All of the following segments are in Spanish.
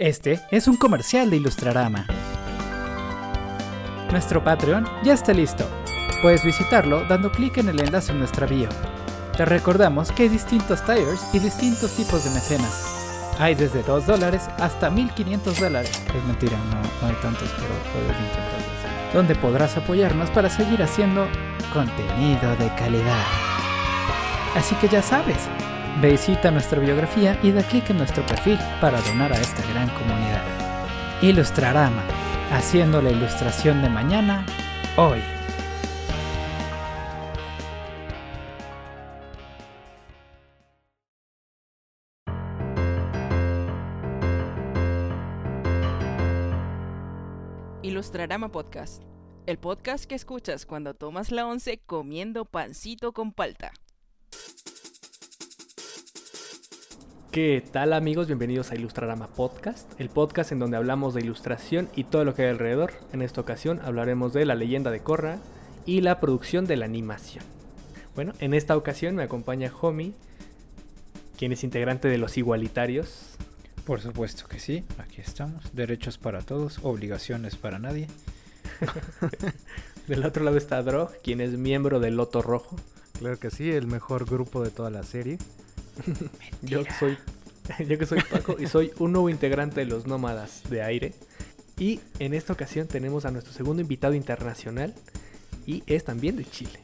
Este es un comercial de Ilustrarama. Nuestro Patreon ya está listo. Puedes visitarlo dando clic en el enlace en nuestra bio. Te recordamos que hay distintos tires y distintos tipos de mecenas. Hay desde 2 dólares hasta 1500 dólares. Es mentira, no, no hay tantos, pero puedes intentarlo. Donde podrás apoyarnos para seguir haciendo contenido de calidad. Así que ya sabes, visita nuestra biografía y da clic en nuestro perfil para donar a esta gran comunidad. Ilustrarama, haciendo la ilustración de mañana, hoy. Ilustrarama Podcast, el podcast que escuchas cuando tomas la once comiendo pancito con palta. ¿Qué tal amigos? Bienvenidos a Ilustrarama Podcast, el podcast en donde hablamos de ilustración y todo lo que hay alrededor. En esta ocasión hablaremos de la leyenda de Korra y la producción de la animación. Bueno, en esta ocasión me acompaña Homi, quien es integrante de los Igualitarios. Por supuesto que sí, aquí estamos. Derechos para todos, obligaciones para nadie. Del otro lado está Drog, quien es miembro del Loto Rojo. Claro que sí, el mejor grupo de toda la serie. Yo que soy yo que soy Paco y soy un nuevo integrante de los Nómadas de Aire. Y en esta ocasión tenemos a nuestro segundo invitado internacional y es también de Chile.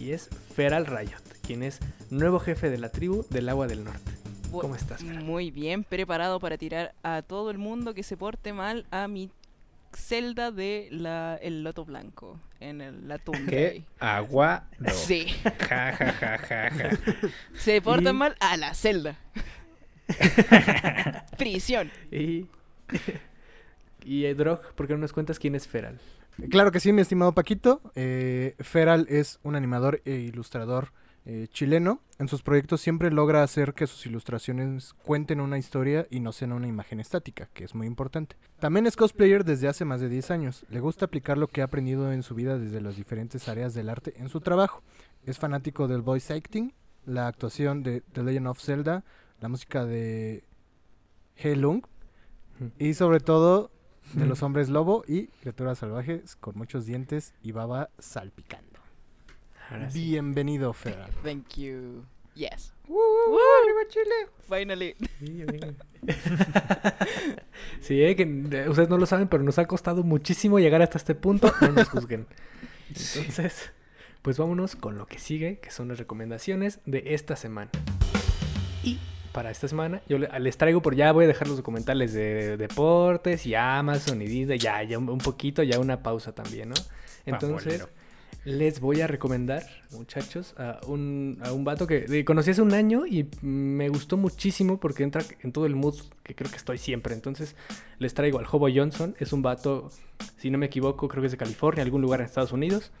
Y es Feral Riot, quien es nuevo jefe de la tribu del Agua del Norte. ¿Cómo estás? Feral? Muy bien, preparado para tirar a todo el mundo que se porte mal a mi celda de la, el loto blanco en el, la tumba. ¿Qué? Agua. No. Sí, Ja, ja, ja, ja, ja. se portan Y- mal a la celda. Prisión. Y, y eh, Drog, ¿por qué no nos cuentas quién es Feral? Claro que sí, mi estimado Paquito. Eh, Feral es un animador e ilustrador eh, chileno. En sus proyectos siempre logra hacer que sus ilustraciones cuenten una historia y no sean una imagen estática, que es muy importante. También es cosplayer desde hace más de 10 años. Le gusta aplicar lo que ha aprendido en su vida desde las diferentes áreas del arte en su trabajo. Es fanático del voice acting, la actuación de The Legend of Zelda, la música de Helung y sobre todo de los hombres lobo y criaturas salvajes con muchos dientes y baba salpicando. Ahora sí. Bienvenido, Feral. Thank you. Yes. ¡Arriba Chile! Finally. Sí, eh, que eh, ustedes no lo saben, pero nos ha costado muchísimo llegar hasta este punto. No nos juzguen. Entonces, pues vámonos con lo que sigue, que son las recomendaciones de esta semana. Y para esta semana, yo le- les traigo por ya, voy a dejar los documentales de deportes y Amazon y Disney, ya, ya un poquito, ya una pausa también, ¿no? Entonces. Les voy a recomendar, muchachos, a un, a un vato que conocí hace un año y me gustó muchísimo porque entra en todo el mood que creo que estoy siempre. Entonces les traigo al Hobo Johnson. Es un vato, si no me equivoco, creo que es de California, algún lugar en Estados Unidos.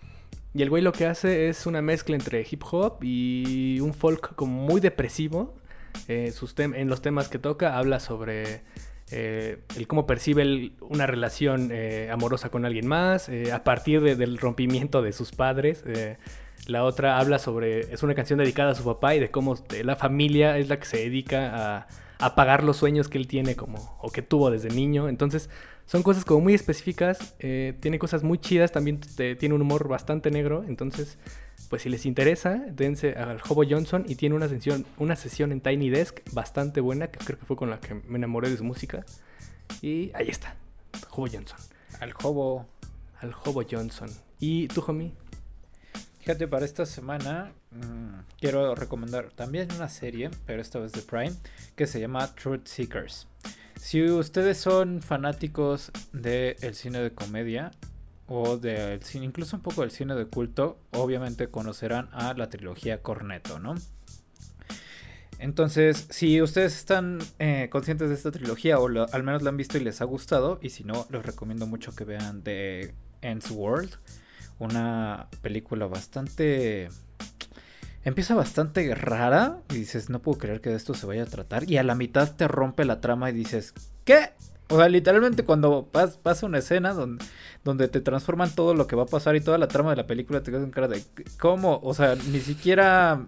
Y el güey lo que hace es una mezcla entre hip hop y un folk como muy depresivo. Eh, sus en los temas que toca habla sobre eh, el cómo percibe una relación eh, amorosa con alguien más, eh, a partir de- del rompimiento de sus padres. la otra habla sobre, es una canción dedicada a su papá y de cómo la familia es la que se dedica a, a pagar los sueños que él tiene como, o que tuvo desde niño. Entonces son cosas como muy específicas, tiene cosas muy chidas, también tiene un humor bastante negro. Entonces, pues si les interesa, dense al Hobo Johnson y tiene una sesión, una sesión en Tiny Desk bastante buena, que creo que fue con la que me enamoré de su música. Y ahí está, Hobo Johnson. Al jobo. Al Hobo Johnson. ¿Y tú, homie? Fíjate, para esta semana mm, quiero recomendar también una serie, pero esta vez de Prime, que se llama Truth Seekers. Si ustedes son fanáticos del cine de comedia o del cine, incluso un poco del cine de culto, obviamente conocerán a la trilogía Cornetto, ¿no? Entonces, si ustedes están eh, conscientes de esta trilogía o al menos la han visto y les ha gustado, y si no, les recomiendo mucho que vean The Ends World, una película bastante... Empieza bastante rara y dices, no puedo creer que de esto se vaya a tratar, y a la mitad te rompe la trama y dices, ¿qué? O sea, literalmente cuando pas- pasa una escena donde, donde te transforman todo lo que va a pasar y toda la trama de la película te quedas en cara de, ¿cómo? O sea, ni siquiera...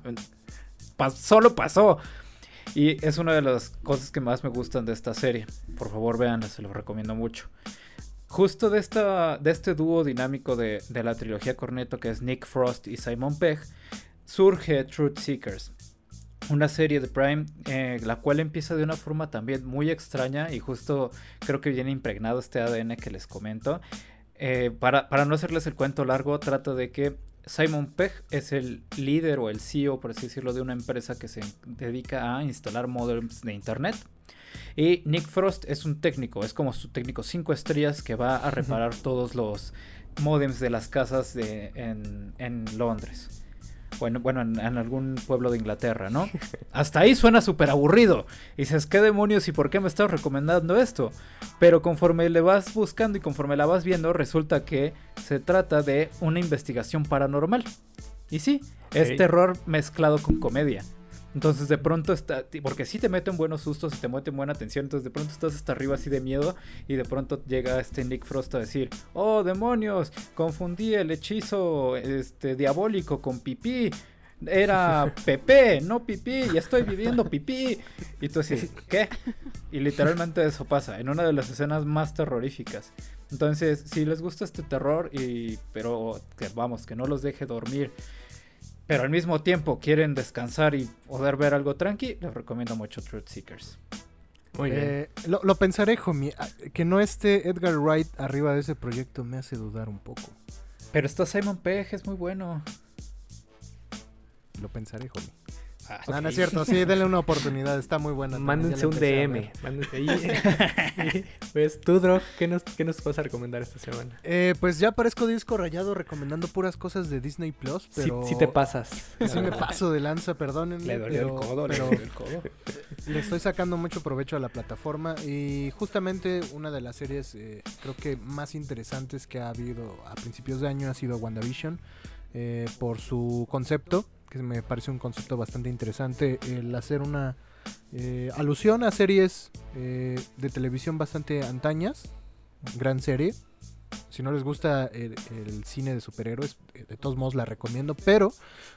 pas- solo pasó. Y es una de las cosas que más me gustan de esta serie. Por favor, véanla, se los recomiendo mucho. Justo de, esta, de este dúo dinámico de, de la trilogía Cornetto, que es Nick Frost y Simon Pegg, surge Truth Seekers. Una serie de Prime, eh, la cual empieza de una forma también muy extraña y justo creo que viene impregnado este ADN que les comento. Eh, para, para no hacerles el cuento largo, trato de que Simon Pegg es el líder o el CEO, por así decirlo, de una empresa que se dedica a instalar modems de Internet. Y Nick Frost es un técnico, es como su técnico 5 estrellas que va a reparar todos los modems de las casas de, en, en Londres. Bueno, bueno en, en, algún pueblo de Inglaterra, ¿no? Hasta ahí suena súper aburrido. Y dices, ¿qué demonios y por qué me estás recomendando esto? Pero conforme le vas buscando y conforme la vas viendo, resulta que se trata de una investigación paranormal. Y sí, okay. es terror mezclado con comedia. Entonces de pronto está, porque sí te meten buenos sustos y te meten buena atención, entonces de pronto estás hasta arriba así de miedo y de pronto llega este Nick Frost a decir, oh demonios, confundí el hechizo este, diabólico con pipí, era Pepe, no pipí, y estoy viviendo pipí. Y tú así, ¿qué? Y literalmente eso pasa, en una de las escenas más terroríficas. Entonces, si les gusta este terror, y pero que vamos, que no los deje dormir pero al mismo tiempo quieren descansar y poder ver algo tranqui, les recomiendo mucho Truth Seekers. Muy bien. Eh, lo, lo, pensaré, homie. Que no esté Edgar Wright arriba de ese proyecto me hace dudar un poco. Pero está Simon Pegg, es muy bueno. Lo pensaré, homie. Ah, no, okay. no es cierto, sí, denle una oportunidad, está muy buena. Mándense un DM. Mándense ahí. pues tú, Drog, ¿qué nos, ¿qué nos vas a recomendar esta semana? Eh, pues ya parezco disco rayado recomendando puras cosas de Disney Plus, pero. Si sí, sí te pasas. Sí me paso de lanza, perdónenme. Le dolió pero, el codo, pero le dolió el codo. Le estoy sacando mucho provecho a la plataforma y justamente una de las series, eh, creo que más interesantes que ha habido a principios de año ha sido WandaVision. Eh, por su concepto, me parece un concepto bastante interesante, el hacer una eh, alusión a series eh, de televisión bastante antañas, gran serie. Si no les gusta el, cine de superhéroes, de todos modos la recomiendo. Pero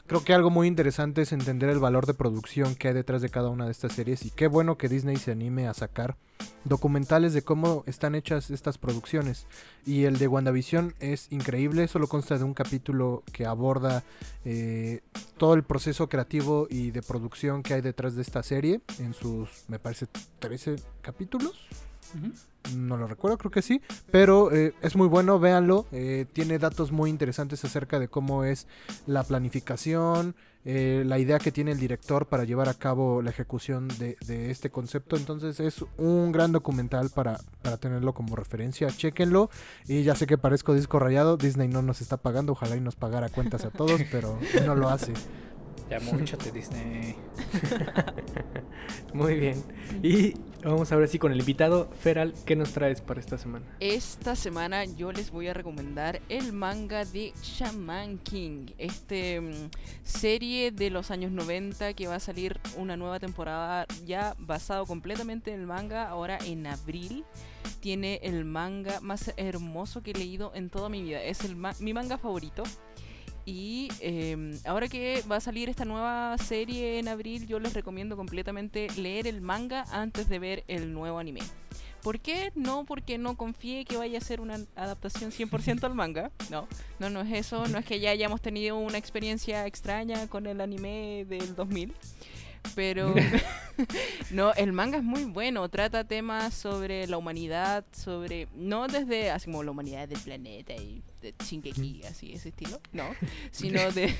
creo que algo muy interesante es entender el valor de producción que hay detrás de cada una de estas series. Y qué bueno que Disney se anime a sacar documentales de cómo están hechas estas producciones. Y el de WandaVision es increíble, solo consta de un capítulo que aborda eh, todo el proceso creativo y de producción que hay detrás de esta serie en sus, me parece, 13 capítulos. Uh -huh. No lo recuerdo, creo que sí. Pero eh, es muy bueno, véanlo. Eh, tiene datos muy interesantes acerca de cómo es la planificación, eh, la idea que tiene el director para llevar a cabo la ejecución de, de este concepto. Entonces es un gran documental para, para, tenerlo como referencia. Chequenlo. Y ya sé que parezco disco rayado. Disney no nos está pagando. Ojalá y nos pagara cuentas a todos, pero no lo hace. Ya muchate Disney. Muy bien. Y vamos a ver si con el invitado Feral, ¿qué nos traes para esta semana? Esta semana yo les voy a recomendar el manga de Shaman King, este um, serie de los años 90 que va a salir una nueva temporada ya basado completamente en el manga ahora en abril. Tiene el manga más hermoso que he leído en toda mi vida. Es el ma mi manga favorito. Y eh, ahora que va a salir esta nueva serie en abril, yo les recomiendo completamente leer el manga antes de ver el nuevo anime. ¿Por qué? No porque no confíe que vaya a ser una adaptación 100% al manga. No, no, no es eso. No es que ya hayamos tenido una experiencia extraña con el anime del 2000. Pero no, el manga es muy bueno. Trata temas sobre la humanidad, sobre. No desde así como la humanidad del planeta y de Shingeki, así, ese estilo. No. Sino de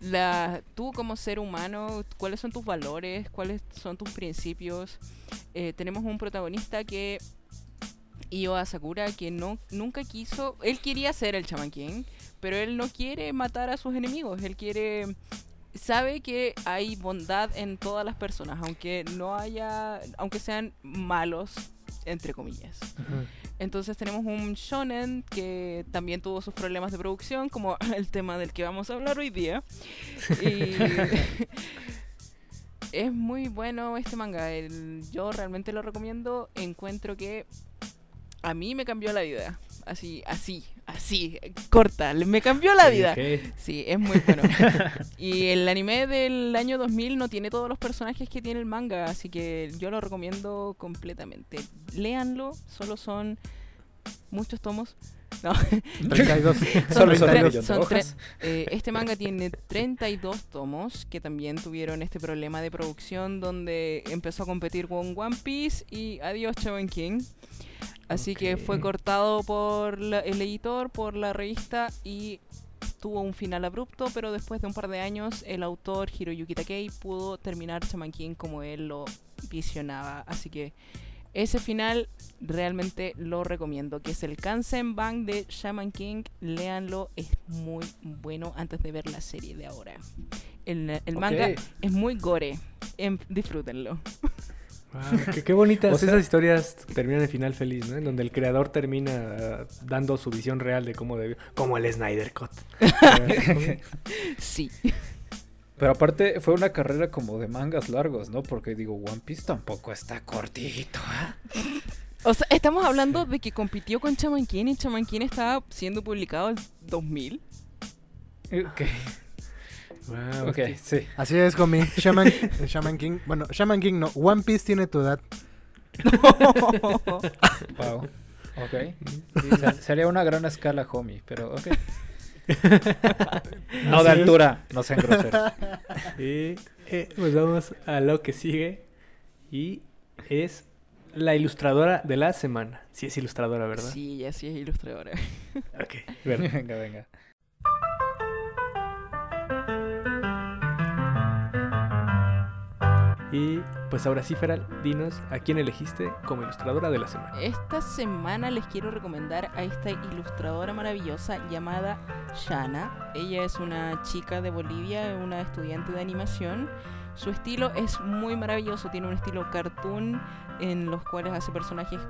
la tú como ser humano, cuáles son tus valores, cuáles son tus principios. Eh, tenemos un protagonista que. Io Asakura, que no, nunca quiso. Él quería ser el King, pero él no quiere matar a sus enemigos. Él quiere sabe que hay bondad en todas las personas, aunque no haya, aunque sean malos, entre comillas. Uh -huh. Entonces tenemos un shonen que también tuvo sus problemas de producción, como el tema del que vamos a hablar hoy día. Y es muy bueno este manga. El, yo realmente lo recomiendo. Encuentro que a mí me cambió la vida. Así, así, así, corta, me cambió la vida. Sí, es muy bueno. y el anime del año 2000 no tiene todos los personajes que tiene el manga, así que yo lo recomiendo completamente. Léanlo, solo son muchos tomos. No, 32. Solo son tre- un millón de son tre- hojas. eh, este manga tiene 32 tomos que también tuvieron este problema de producción donde empezó a competir con One Piece y adiós Shaman King. Así que fue cortado por la- el editor, por la revista y tuvo un final abrupto, pero después de un par de años el autor Hiroyuki Takei pudo terminar Shaman King como él lo visionaba. Así que ese final realmente lo recomiendo, que es el Kansen Bang de Shaman King. Léanlo, es muy bueno antes de ver la serie de ahora. El, el manga es muy gore, em- disfrútenlo. Wow, qué, qué bonitas O sea- esas historias terminan en final feliz, ¿no? En donde el creador termina ah, dando su visión real de cómo debió. Como el Snyder Cut. Sí. Pero aparte fue una carrera como de mangas largos, ¿no? Porque digo, One Piece tampoco está cortito. ¿eh? O sea, estamos hablando de que compitió con Shaman King y Shaman King estaba siendo publicado en 2000. Ok, Wow, ok, sí. Así es, homie. Shaman, Shaman King. Bueno, Shaman King no. One Piece tiene tu edad. Wow. Ok. Sí, se- sería una gran escala, homie, pero ok. No de altura, no sean groseros. Y eh, pues vamos a lo que sigue. Y es la ilustradora de la semana. Sí es ilustradora, ¿verdad? Sí, ya sí es ilustradora. Ok, verdad. Venga, venga. Y pues ahora sí, Feral, dinos a quién elegiste como ilustradora de la semana. Esta semana les quiero recomendar a esta ilustradora maravillosa llamada Shana. Ella es una chica de Bolivia, una estudiante de animación. Su estilo es muy maravilloso, tiene un estilo cartoon en los cuales hace personajes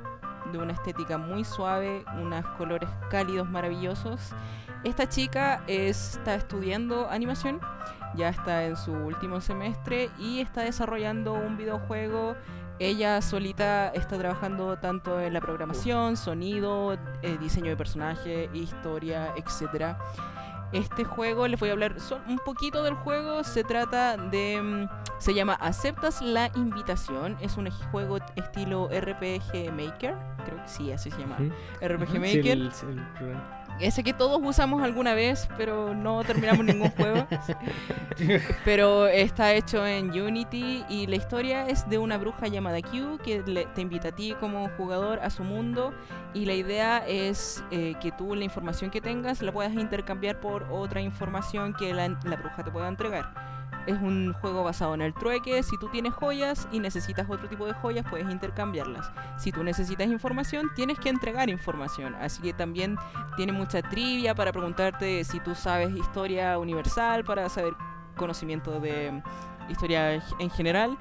de una estética muy suave, unos colores cálidos maravillosos. Esta chica está estudiando animación, ya está en su último semestre y está desarrollando un videojuego ella solita está trabajando tanto en la programación, sonido, eh, diseño de personaje, historia, etc. Este juego, les voy a hablar un poquito del juego. Se trata de. mm, Se llama Aceptas la invitación. Es un juego estilo RPG Maker. Creo que sí, así se llama. RPG Sí, Maker. el- sí, el programa. Ese que todos usamos alguna vez, pero no terminamos ningún juego. Pero está hecho en Unity y la historia es de una bruja llamada Q que le- te invita a ti como jugador a su mundo y la idea es eh, que tú la información que tengas la puedas intercambiar por otra información que la, la bruja te pueda entregar. Es un juego basado en el trueque. Si tú tienes joyas y necesitas otro tipo de joyas, puedes intercambiarlas. Si tú necesitas información, tienes que entregar información. Así que también tiene mucha trivia para preguntarte si tú sabes historia universal, para saber conocimiento de historia en general.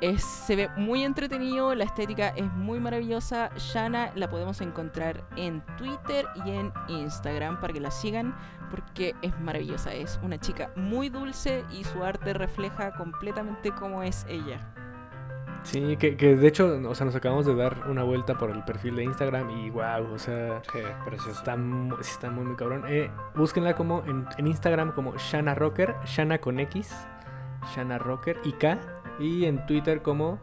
Es- se ve muy entretenido, la estética es muy maravillosa. Shana la podemos encontrar en Twitter y en Instagram para que la sigan porque es maravillosa. Es una chica muy dulce y su arte refleja completamente cómo es ella. Sí, que, que de hecho, o sea, nos acabamos de dar una vuelta por el perfil de Instagram y wow, o sea, precioso. está, está muy, muy cabrón. Eh, búsquenla como en, en Instagram como Shana Rocker, Shana con X, Shana Rocker y K, y en Twitter como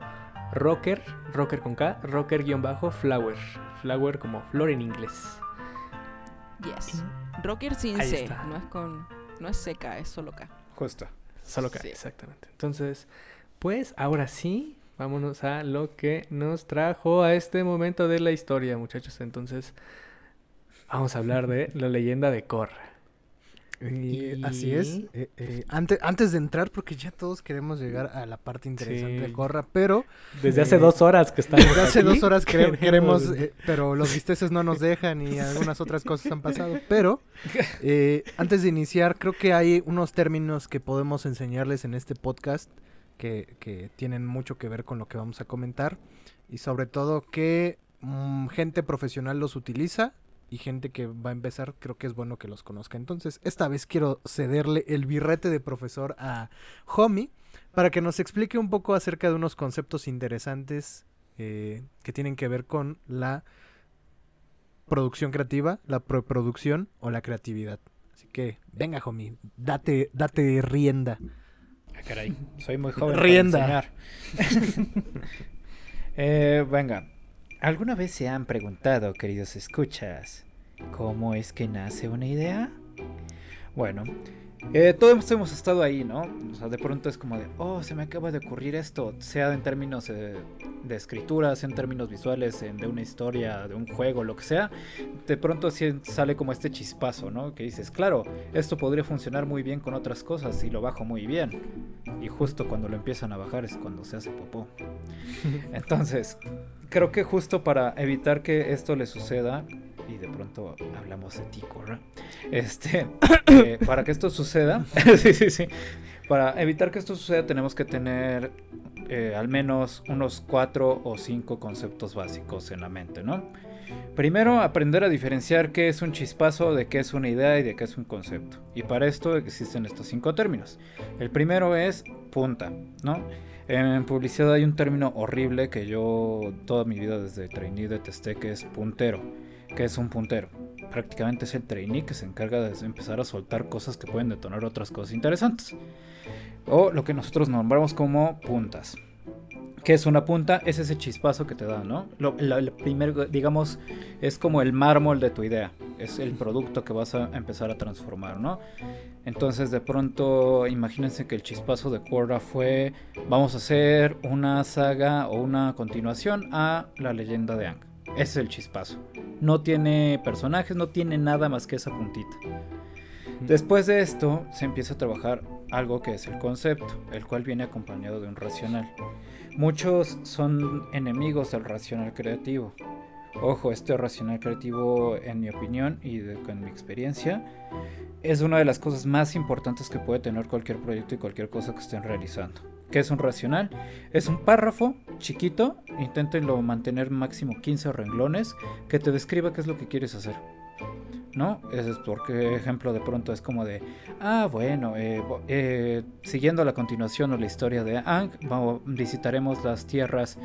Rocker, Rocker con K, Rocker-Flower, Flower como flor en inglés. Yes. Rocker sin Ahí C, está. no es con no es CK, es solo K. Justo. Solo K, Sí. exactamente. Entonces, pues ahora sí, vámonos a lo que nos trajo a este momento de la historia, muchachos. Entonces, vamos a hablar de la leyenda de Korra. Y así es. eh, eh, antes, antes de entrar, porque ya todos queremos llegar a la parte interesante de Sí. Corra, pero Desde hace Eh, dos horas que estamos desde hace aquí, dos horas quere- queremos, queremos- eh, pero los visteces no nos dejan y algunas otras cosas han pasado. Pero eh, antes de iniciar, creo que hay unos términos que podemos enseñarles en este podcast que, que tienen mucho que ver con lo que vamos a comentar y sobre todo que mm, gente profesional los utiliza y gente que va a empezar creo que es bueno que los conozca. Entonces, esta vez quiero cederle el birrete de profesor a Homie para que nos explique un poco acerca de unos conceptos interesantes eh, que tienen que ver con la producción creativa, la preproducción o la creatividad. Así que, venga, homie, date, date rienda. Ah, caray, soy muy joven. para Rienda. enseñar. Eh, venga, ¿alguna vez se han preguntado, queridos escuchas, cómo es que nace una idea? Bueno, eh, todos hemos estado ahí, ¿no? O sea, de pronto es como de, oh, se me acaba de ocurrir esto, sea en términos eh, de escritura, sea en términos visuales, en- de una historia, de un juego, lo que sea. De pronto sí sale como este chispazo, ¿no? Que dices, claro, esto podría funcionar muy bien con otras cosas y lo bajo muy bien. Y justo cuando lo empiezan a bajar es cuando se hace popó. Entonces, creo que justo para evitar que esto le suceda, y de pronto hablamos de ti, Corra, este, eh, para que esto suceda, sí, sí, sí, para evitar que esto suceda tenemos que tener eh, al menos unos cuatro o cinco conceptos básicos en la mente, ¿no? Primero, aprender a diferenciar qué es un chispazo, de qué es una idea y de qué es un concepto. Y para esto existen estos cinco términos. El primero es punta, ¿no? En publicidad hay un término horrible que yo toda mi vida desde trainee detesté, que es puntero. ¿Qué es un puntero? Prácticamente es el trainee que se encarga de empezar a soltar cosas que pueden detonar otras cosas interesantes. O lo que nosotros nombramos como puntas. ¿Qué es una punta? Es ese chispazo que te da, ¿no? El primer, digamos, es como el mármol de tu idea. Es el producto que vas a empezar a transformar, ¿no? Entonces, de pronto, imagínense que el chispazo de Korra fue: vamos a hacer una saga o una continuación a la leyenda de Aang. Ese es el chispazo. No tiene personajes, no tiene nada más que esa puntita. Después de esto, se empieza a trabajar algo que es el concepto, el cual viene acompañado de un racional. Muchos son enemigos del racional creativo. Ojo, este racional creativo, en mi opinión y de- con mi experiencia, es una de las cosas más importantes que puede tener cualquier proyecto y cualquier cosa que estén realizando. ¿Qué es un racional? Es un párrafo chiquito, inténtenlo mantener máximo 15 renglones, que te describa qué es lo que quieres hacer. ¿No? Ese es porque, ejemplo, de pronto es como de, ah, bueno, eh, eh, siguiendo la continuación o la historia de vamos- visitaremos las tierras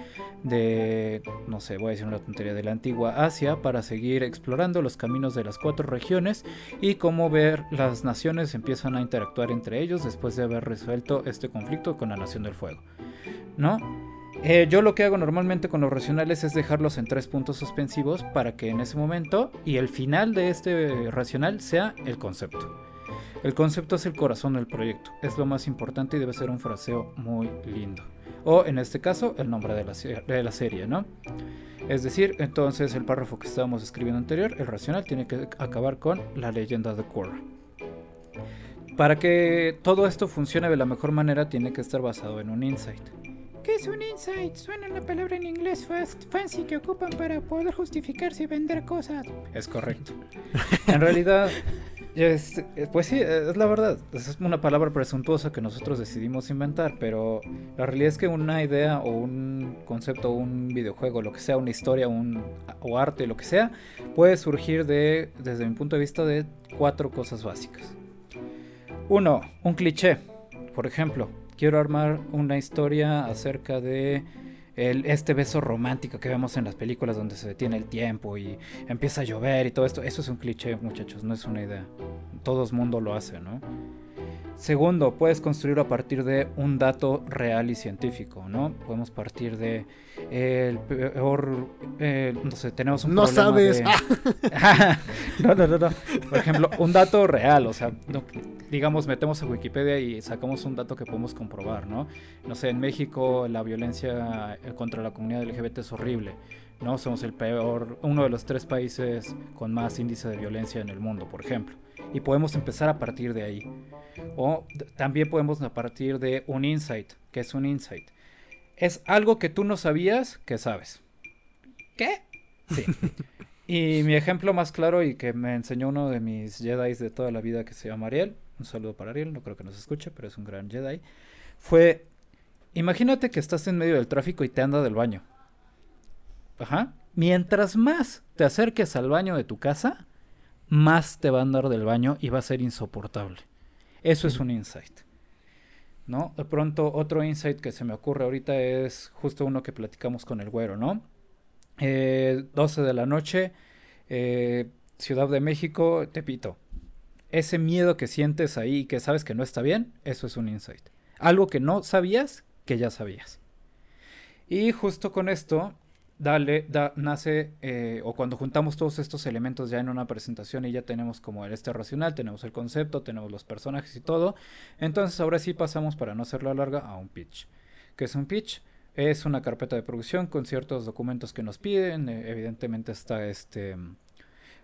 de, no sé, voy a decir una tontería, de la antigua Asia para seguir explorando los caminos de las cuatro regiones y cómo ver las naciones empiezan a interactuar entre ellos después de haber resuelto este conflicto con la Nación del Fuego. ¿No? Eh, yo lo que hago normalmente con los racionales es dejarlos en tres puntos suspensivos para que en ese momento y el final de este racional sea el concepto. El concepto es el corazón del proyecto, es lo más importante y debe ser un fraseo muy lindo. O en este caso, el nombre de la, de la serie, ¿no? Es decir, entonces el párrafo que estábamos escribiendo anterior, el racional, tiene que acabar con la leyenda de Korra. Para que todo esto funcione de la mejor manera, tiene que estar basado en un insight. ¿Qué es un insight? Suena una palabra en inglés fast, fancy que ocupan para poder justificarse y vender cosas. Es correcto. En realidad, es- pues sí, es la verdad. Es una palabra presuntuosa que nosotros decidimos inventar, pero la realidad es que una idea o un concepto, un videojuego, lo que sea, una historia, un, o arte, lo que sea, puede surgir de, desde mi punto de vista, de cuatro cosas básicas. Uno, un cliché. Por ejemplo, quiero armar una historia acerca de este beso romántico que vemos en las películas donde se detiene el tiempo y empieza a llover y todo esto. Eso es un cliché, muchachos, no es una idea. Todo el mundo lo hace, ¿no? Segundo, puedes construir a partir de un dato real y científico, ¿no? Podemos partir de el peor, eh, no sé, tenemos un No problema sabes. de- no, no, no, no. Por ejemplo, un dato real, o sea, no- digamos, metemos a Wikipedia y sacamos un dato que podemos comprobar, ¿no? No sé, en México la violencia eh, contra la comunidad LGBT es horrible, ¿no? Somos el peor, uno de los tres países con más índice de violencia en el mundo, por ejemplo. Y podemos empezar a partir de ahí. O también podemos a partir de un insight. ¿Qué es un insight? Es algo que tú no sabías que sabes. ¿Qué? Sí. y mi ejemplo más claro y que me enseñó uno de mis Jedi de toda la vida que se llama Ariel, un saludo para Ariel, no creo que nos escuche, pero es un gran Jedi, fue, imagínate que estás en medio del tráfico y te anda del baño. Ajá. Mientras más te acerques al baño de tu casa, más te va a andar del baño y va a ser insoportable. Eso es un insight. ¿No? De pronto, otro insight que se me ocurre ahorita es justo uno que platicamos con el güero, ¿no? Eh, 12 de la noche, eh, Ciudad de México, Tepito. Ese miedo que sientes ahí y que sabes que no está bien, eso es un insight. Algo que no sabías, que ya sabías. Y justo con esto, dale, da, nace, eh, o cuando juntamos todos estos elementos ya en una presentación y ya tenemos como el este racional, tenemos el concepto, tenemos los personajes y todo, entonces ahora sí pasamos para no hacerlo larga a un pitch. ¿Qué es un pitch? Es una carpeta de producción con ciertos documentos que nos piden, eh, evidentemente está este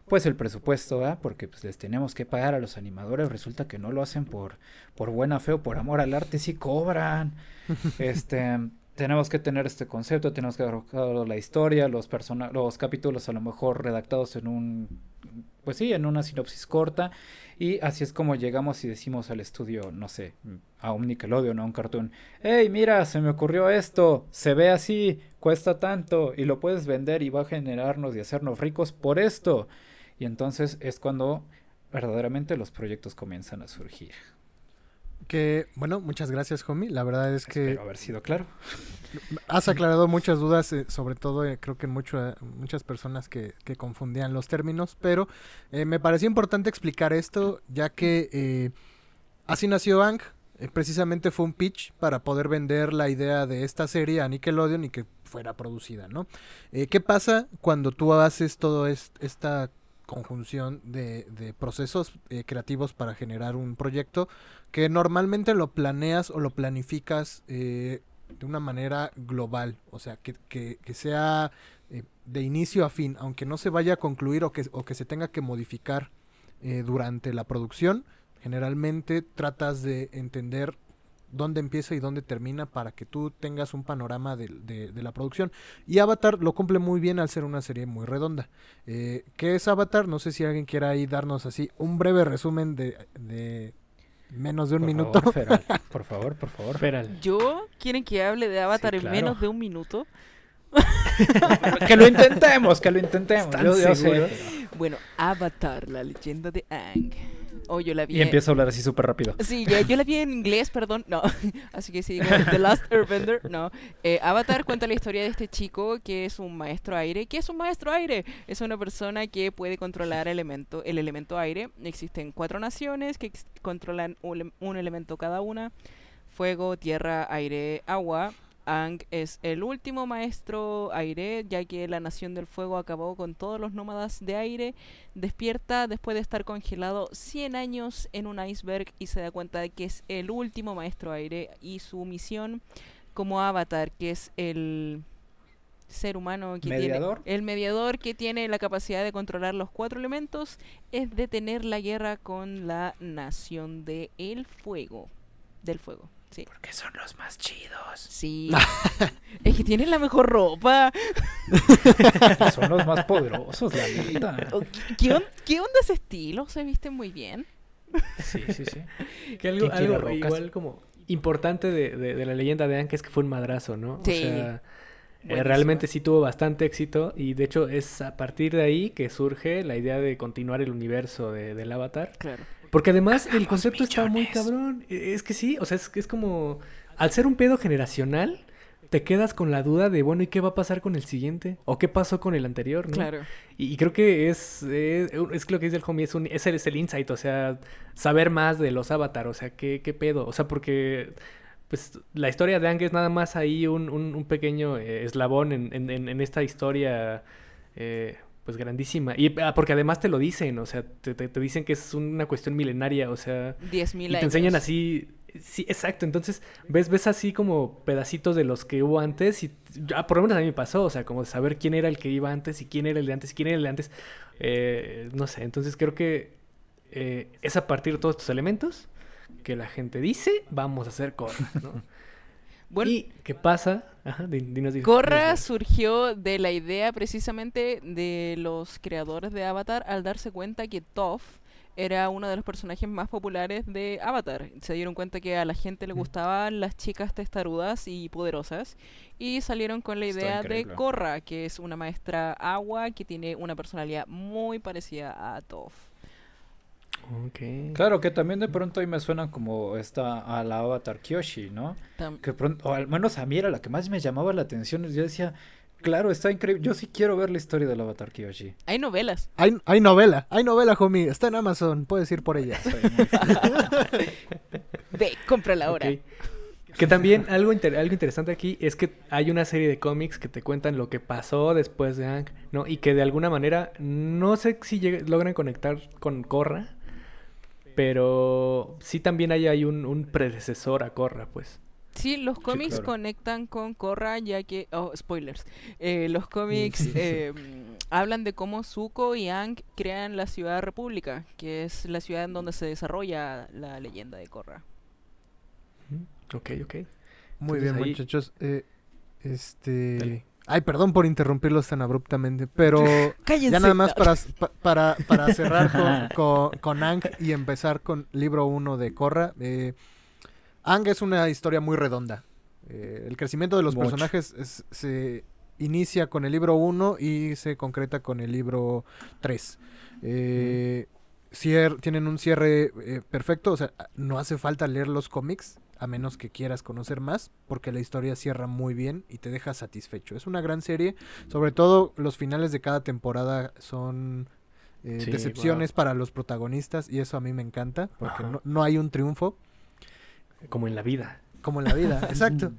pues el presupuesto, ¿verdad? Porque pues les tenemos que pagar a los animadores, resulta que no lo hacen por por buena fe o por amor al arte, sí cobran. este tenemos que tener este concepto, tenemos que haber la historia, los los capítulos a lo mejor redactados en un pues sí, en una sinopsis corta y así es como llegamos y decimos al estudio, no sé, a un Nickelodeon, a un cartoon, hey, mira, se me ocurrió esto, se ve así, cuesta tanto y lo puedes vender y va a generarnos y hacernos ricos por esto. Y entonces es cuando verdaderamente los proyectos comienzan a surgir. Que, bueno, muchas gracias, homie. La verdad es que... Espero haber sido claro. Has aclarado muchas dudas, eh, sobre todo eh, creo que mucho, eh, muchas personas que, que, confundían los términos, pero me pareció importante explicar esto, ya que así nació Ang. precisamente fue un pitch para poder vender la idea de esta serie a Nickelodeon y que fuera producida, ¿no? ¿Qué pasa cuando tú haces todo esta conjunción de, de procesos creativos para generar un proyecto que normalmente lo planeas o lo planificas eh, de una manera global, o sea, que, que, sea eh, de inicio a fin, aunque no se vaya a concluir o que, o que se tenga que modificar eh, durante la producción, generalmente tratas de entender dónde empieza y dónde termina para que tú tengas un panorama de, de, de la producción. Y Avatar lo cumple muy bien al ser una serie muy redonda. Eh, ¿Qué es Avatar? No sé si alguien quiera ahí darnos así un breve resumen de, de menos de un por minuto. Favor, Feral. Por favor, por favor. Feral. ¿Yo? ¿Quieren que hable de Avatar Sí, en menos de un minuto? que lo intentemos, que lo intentemos. ¿Están Yo- yo sé, pero- Bueno, Avatar, la leyenda de Aang. Oh, yo la vi. Y en- empiezo a hablar así súper rápido. Sí, yo, yo la vi en inglés, perdón, no. Así que sí, digo, The Last Airbender, no. Eh, Avatar cuenta la historia de este chico que es un maestro aire. ¿Qué es un maestro aire? Es una persona que puede controlar elemento, el elemento aire. Existen cuatro naciones que controlan un, un elemento cada una. Fuego, tierra, aire, agua. Ang es el último maestro aire, ya que la nación del fuego acabó con todos los nómadas de aire despierta después de estar congelado 100 años en un iceberg y se da cuenta de que es el último maestro aire y su misión como avatar, que es el ser humano que ¿Mediador? tiene el mediador que tiene la capacidad de controlar los cuatro elementos es detener la guerra con la nación de el fuego, del fuego. Sí. Porque son los más chidos. Sí. es que tienen la mejor ropa. Son los más poderosos, la neta. ¿Qué, qué on- qué onda ese estilo? Se visten muy bien. Sí, sí, sí. Que algo, ¿Quién quiere algo igual como importante de, de- de la leyenda de Anka es que fue un madrazo, ¿no? Sí. O sea, eh, realmente sí tuvo bastante éxito y de hecho es a partir de ahí que surge la idea de continuar el universo de- del avatar. Claro. Porque además el concepto está muy cabrón. E- Es que sí, o sea, es, que es como... Al ser un pedo generacional, te quedas con la duda de, bueno, ¿y qué va a pasar con el siguiente? ¿O qué pasó con el anterior? ¿no? Claro. Y, y creo que es, es que lo que dice el homie, es, un, es, el, es el insight, o sea, saber más de los avatar, o sea, ¿qué, qué pedo? O sea, porque pues la historia de Ang es nada más ahí un, un, un pequeño eh, eslabón en, en, en- en esta historia eh, pues grandísima. Y ah, porque además te lo dicen, o sea, te, te- te dicen que es una cuestión milenaria, o sea, 10.000 y años. te enseñan así. Sí, exacto. Entonces, ves, ves así como pedacitos de los que hubo antes y por lo menos a mí me pasó, o sea, como saber quién era el que iba antes y quién era el de antes y quién era el de antes. Eh, no sé, entonces creo que eh, es a partir de todos estos elementos que la gente dice, vamos a hacer cosas, ¿no? Bueno, ¿Y qué pasa? Ajá, di- dinos, dinos, Korra dinos. surgió de la idea precisamente de los creadores de Avatar al darse cuenta que Toph era uno de los personajes más populares de Avatar. Se dieron cuenta que a la gente le gustaban las chicas testarudas y poderosas y salieron con la idea de. Korra, que es una maestra agua que tiene una personalidad muy parecida a Toph. Claro que también de pronto ahí me suena como esta a la Avatar Kyoshi, ¿no? Tam- Que pronto, o al menos a mí era la que más me llamaba la atención. Yo decía, Claro, está increíble. Yo sí quiero ver la historia del Avatar Kyoshi. Hay novelas. Hay, hay novela, hay novela, homie. Está en Amazon, puedes ir por ella. Ve, cómprala ahora. Ok. Que también algo, inter- algo interesante aquí es que hay una serie de cómics que te cuentan lo que pasó después de Hank, ¿no? Y que de alguna manera, no sé si logran conectar con Korra, pero sí también hay, hay un, un predecesor a Korra, pues. Sí, los cómics claro. conectan con Korra ya que... Oh, spoilers. Eh, los cómics eh, hablan de cómo Zuko y Aang crean la ciudad República, que es la ciudad en donde se desarrolla la leyenda de Korra. Ok, ok. Muy Entonces bien, ahí- muchachos. Eh, este. Dale. Ay, perdón por interrumpirlos tan abruptamente, pero ¡Cállense! ya nada más para, pa- para, para cerrar con, con, con Ang y empezar con libro 1 de Korra. Eh, Ang es una historia muy redonda. Eh, el crecimiento de los Mucho. personajes es- se inicia con el libro 1 y se concreta con el libro 3. Eh, tienen un cierre eh, perfecto, o sea, no hace falta leer los cómics a menos que quieras conocer más, porque la historia cierra muy bien y te deja satisfecho. Es una gran serie, sobre todo los finales de cada temporada son eh, Sí, decepciones para los protagonistas y eso a mí me encanta, porque no, no hay un triunfo Como en la vida. como en la vida, exacto.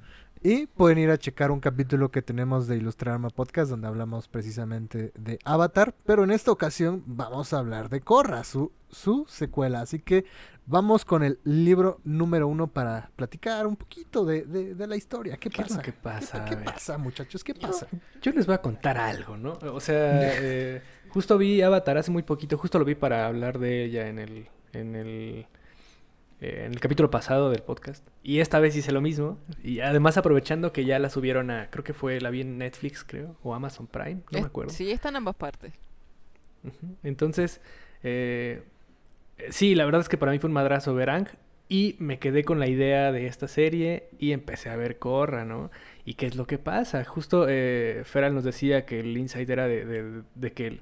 Y pueden ir a checar un capítulo que tenemos de Ilustrarma Podcast donde hablamos precisamente de Avatar, pero en esta ocasión vamos a hablar de Korra, su, su secuela. Así que vamos con el libro número uno para platicar un poquito de, de- de la historia. ¿Qué ¿Qué pasa? que pasa? ¿Qué, pasa, muchachos? ¿Qué pasa? Yo les voy a contar algo, ¿no? O sea, eh, justo vi Avatar hace muy poquito, justo lo vi para hablar de ella en el, en el, eh, en el capítulo pasado del podcast. Y esta vez hice lo mismo. Y además aprovechando que ya la subieron a, creo que fue, la vi en Netflix, creo, o Amazon Prime, no me acuerdo. Sí, está en ambas partes. Entonces, eh, sí, la verdad es que para mí fue un madrazo ver Aang y me quedé con la idea de esta serie y empecé a ver Korra, ¿no? ¿Y qué es lo que pasa? Justo eh, Feral nos decía que el insight era de, de- de que el-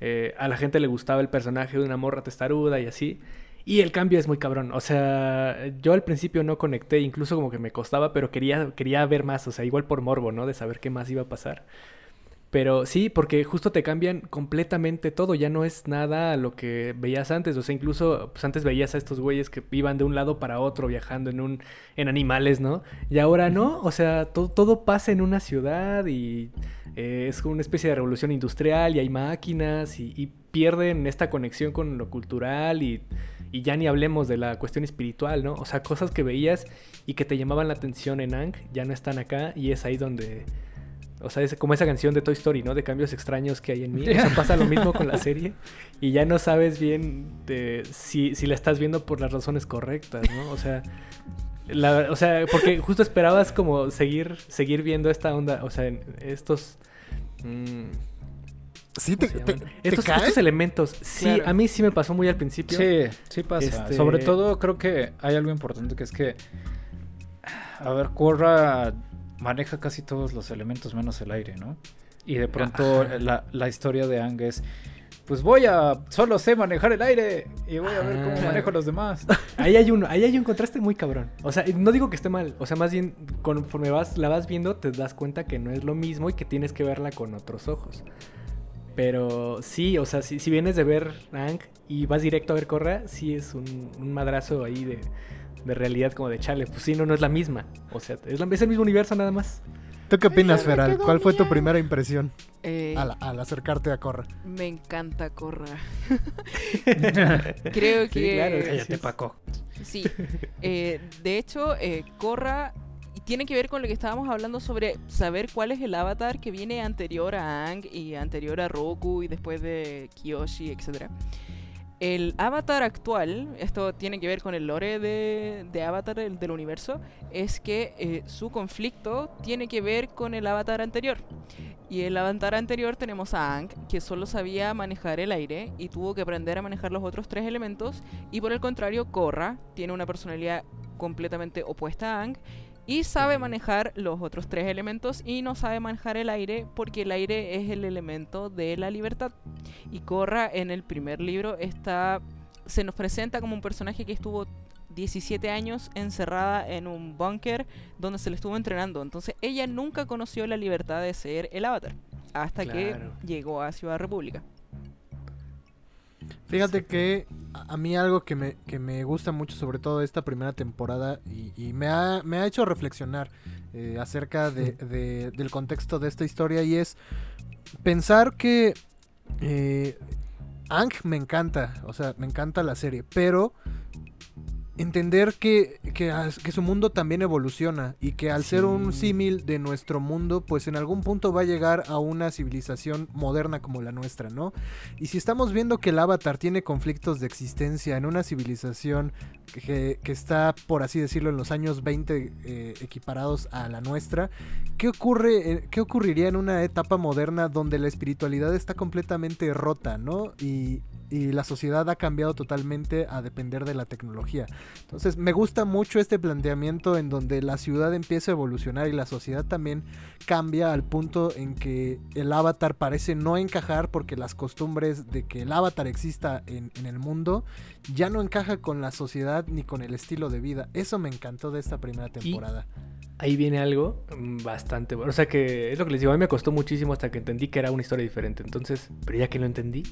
eh, a la gente le gustaba el personaje de una morra testaruda y así. Y el cambio es muy cabrón. O sea, yo al principio no conecté, incluso como que me costaba, pero quería, quería ver más. O sea, igual por morbo, ¿no? De saber qué más iba a pasar. Pero sí, porque justo te cambian completamente todo, ya no es nada lo que veías antes, o sea, incluso pues antes veías a estos güeyes que iban de un lado para otro viajando en un en animales, ¿no? Y ahora no, o sea, todo, todo pasa en una ciudad y eh, es como una especie de revolución industrial y hay máquinas y, y pierden esta conexión con lo cultural y, ya ni hablemos de la cuestión espiritual, ¿no? O sea, cosas que veías y que te llamaban la atención en Ang ya no están acá y es ahí donde o sea, es como esa canción de Toy Story, ¿no? De cambios extraños que hay en mí. O sea, pasa lo mismo con la serie. Y ya no sabes bien si, si la estás viendo por las razones correctas, ¿no? O sea, o sea, porque justo esperabas como seguir, seguir viendo esta onda. O sea, estos. mm, ¿Sí estos, cae? estos elementos. Sí, Claro. a mí sí me pasó muy al principio. Sí, sí pasa. Este- Sobre todo creo que hay algo importante que es que, a ver, Korra maneja casi todos los elementos menos el aire, ¿no? Y de pronto la, la historia de Ang es, pues voy a, solo sé manejar el aire y voy a ver cómo manejo los demás. Ahí hay, un, ahí hay un contraste muy cabrón. O sea, no digo que esté mal. O sea, más bien, conforme vas, la vas viendo, te das cuenta que no es lo mismo y que tienes que verla con otros ojos. Pero sí, o sea, si, si vienes de ver Ang y vas directo a ver Corra, sí es un, un madrazo ahí de, de realidad como de chale. Pues sí, no, no es la misma. O sea, es, la- es el mismo universo nada más. ¿Tú qué opinas, Feral? ¿Cuál fue tu primera impresión Eh, al, al acercarte a Korra? Me encanta Korra. Creo Sí, que... claro, Cállate, Paco. Sí, eh, de hecho, eh, Korra y tiene que ver con lo que estábamos hablando sobre saber cuál es el avatar que viene anterior a Aang y anterior a Roku y después de Kyoshi, etc. El avatar actual, esto tiene que ver con el lore de, de Avatar del, del universo, es que eh, su conflicto tiene que ver con el avatar anterior. Y el avatar anterior tenemos a Aang, que solo sabía manejar el aire y tuvo que aprender a manejar los otros tres elementos. Y por el contrario, Korra tiene una personalidad completamente opuesta a Aang y sabe manejar los otros tres elementos y no sabe manejar el aire porque el aire es el elemento de la libertad. Y Korra en el primer libro está se nos presenta como un personaje que estuvo 17 años encerrada en un búnker donde se le estuvo entrenando. Entonces ella nunca conoció la libertad de ser el avatar hasta que llegó a Ciudad República. Fíjate que a mí algo que me, que me gusta mucho, sobre todo esta primera temporada, y, y me, ha, me ha hecho reflexionar eh, acerca de- de- del contexto de esta historia, y es pensar que eh, Ang me encanta, o sea, me encanta la serie, pero entender que, que, su mundo también evoluciona y que al ser un Sí. símil de nuestro mundo, pues en algún punto va a llegar a una civilización moderna como la nuestra, ¿no? Y si estamos viendo que el avatar tiene conflictos de existencia en una civilización que, que está, por así decirlo, en los años 20 eh, equiparados a la nuestra, ¿qué, ocurre, eh, ¿qué ocurriría en una etapa moderna donde la espiritualidad está completamente rota, ¿no? Y, y la sociedad ha cambiado totalmente a depender de la tecnología. Entonces me gusta mucho este planteamiento en donde la ciudad empieza a evolucionar y la sociedad también cambia al punto en que el avatar parece no encajar porque las costumbres de que el avatar exista en, en el mundo ya no encaja con la sociedad ni con el estilo de vida. Eso me encantó de esta primera temporada. Ahí viene algo mm, bastante bueno. O sea que es lo que les digo, a mí me costó muchísimo hasta que entendí que era una historia diferente. Entonces, pero ya que lo entendí,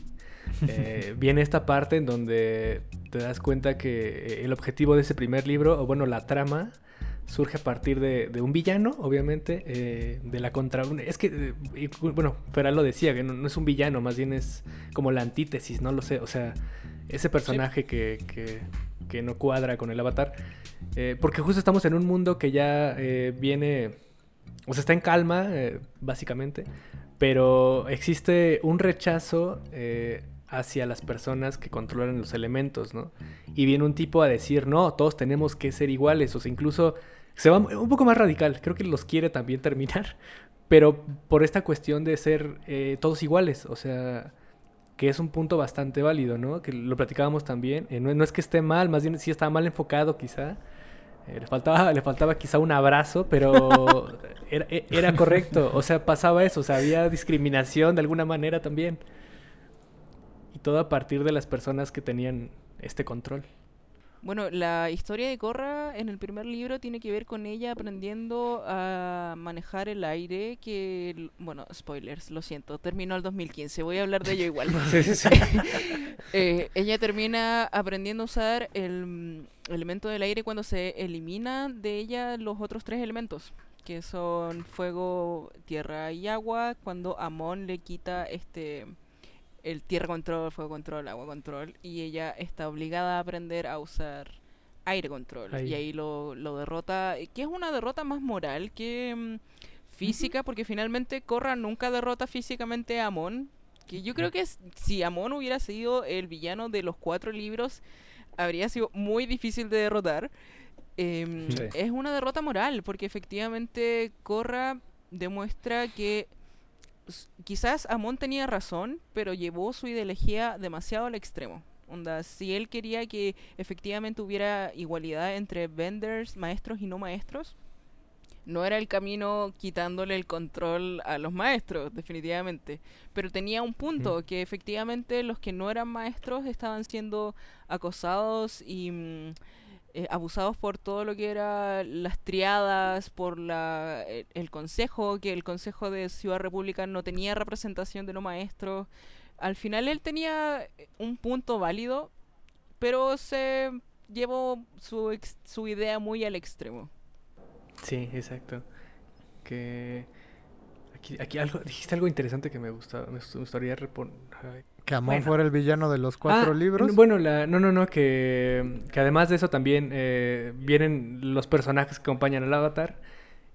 eh, viene esta parte en donde te das cuenta que eh, el objetivo de ese primer libro, o bueno, la trama, surge a partir de, de un villano, obviamente, eh, de la contra... Es que, eh, bueno, Feral lo decía, que no, no es un villano, más bien es como la antítesis, no lo sé. O sea, ese personaje que, que, que no cuadra con el avatar. Eh, porque justo estamos en un mundo que ya viene, o sea, está en calma, básicamente, pero existe un rechazo hacia las personas que controlan los elementos, ¿no? Y viene un tipo a decir, no, todos tenemos que ser iguales, o sea, incluso se va un poco más radical, creo que los quiere también terminar, pero por esta cuestión de ser eh, todos iguales, o sea que es un punto bastante válido, ¿no? Que lo platicábamos también. eh, no, no es que esté mal, más bien sí está mal enfocado quizá. Eh, le, faltaba, le faltaba quizá un abrazo, pero era, e- era correcto. O sea, pasaba eso. O sea, había discriminación de alguna manera también. Todo a partir de las personas que tenían este control. Bueno, la historia de Korra en el primer libro tiene que ver con ella aprendiendo a manejar el aire, que, bueno, spoilers, lo siento, terminó el 2015, voy a hablar de ello igual. Eh, ella termina aprendiendo a usar el mm, elemento del aire cuando se elimina de ella los otros tres elementos, que son fuego, tierra y agua, cuando Amon le quita este el tierra control, fuego control, agua control, y ella está obligada a aprender a usar aire control. Ahí. Y ahí lo, lo derrota, eh, que es una derrota más moral que mm, física, porque finalmente Korra nunca derrota físicamente a Amon. Que yo creo que si Amon hubiera sido el villano de los cuatro libros, habría sido muy difícil de derrotar. Em, Sí. Es una derrota moral, porque efectivamente Korra demuestra que quizás Amon tenía razón, pero llevó su ideología demasiado al extremo. Onda, si él quería que efectivamente hubiera igualdad entre vendors, maestros y no maestros, no era el camino quitándole el control a los maestros, definitivamente. Pero tenía un punto, que efectivamente los que no eran maestros estaban siendo acosados y mm, eh, abusados por todo lo que era las triadas, por la, el, el consejo, que el consejo de Ciudad República no tenía representación de no maestros. Al final él tenía eh, un punto válido, pero se llevó su, su idea muy al extremo. Sí, exacto. Que aquí, aquí algo, dijiste algo interesante que me gusta, me gust- me gustaría Que Amon Bueno. fuera el villano de los cuatro Ah, libros. Bueno, la, no, no, no, que, que además de eso también eh, vienen los personajes que acompañan al avatar.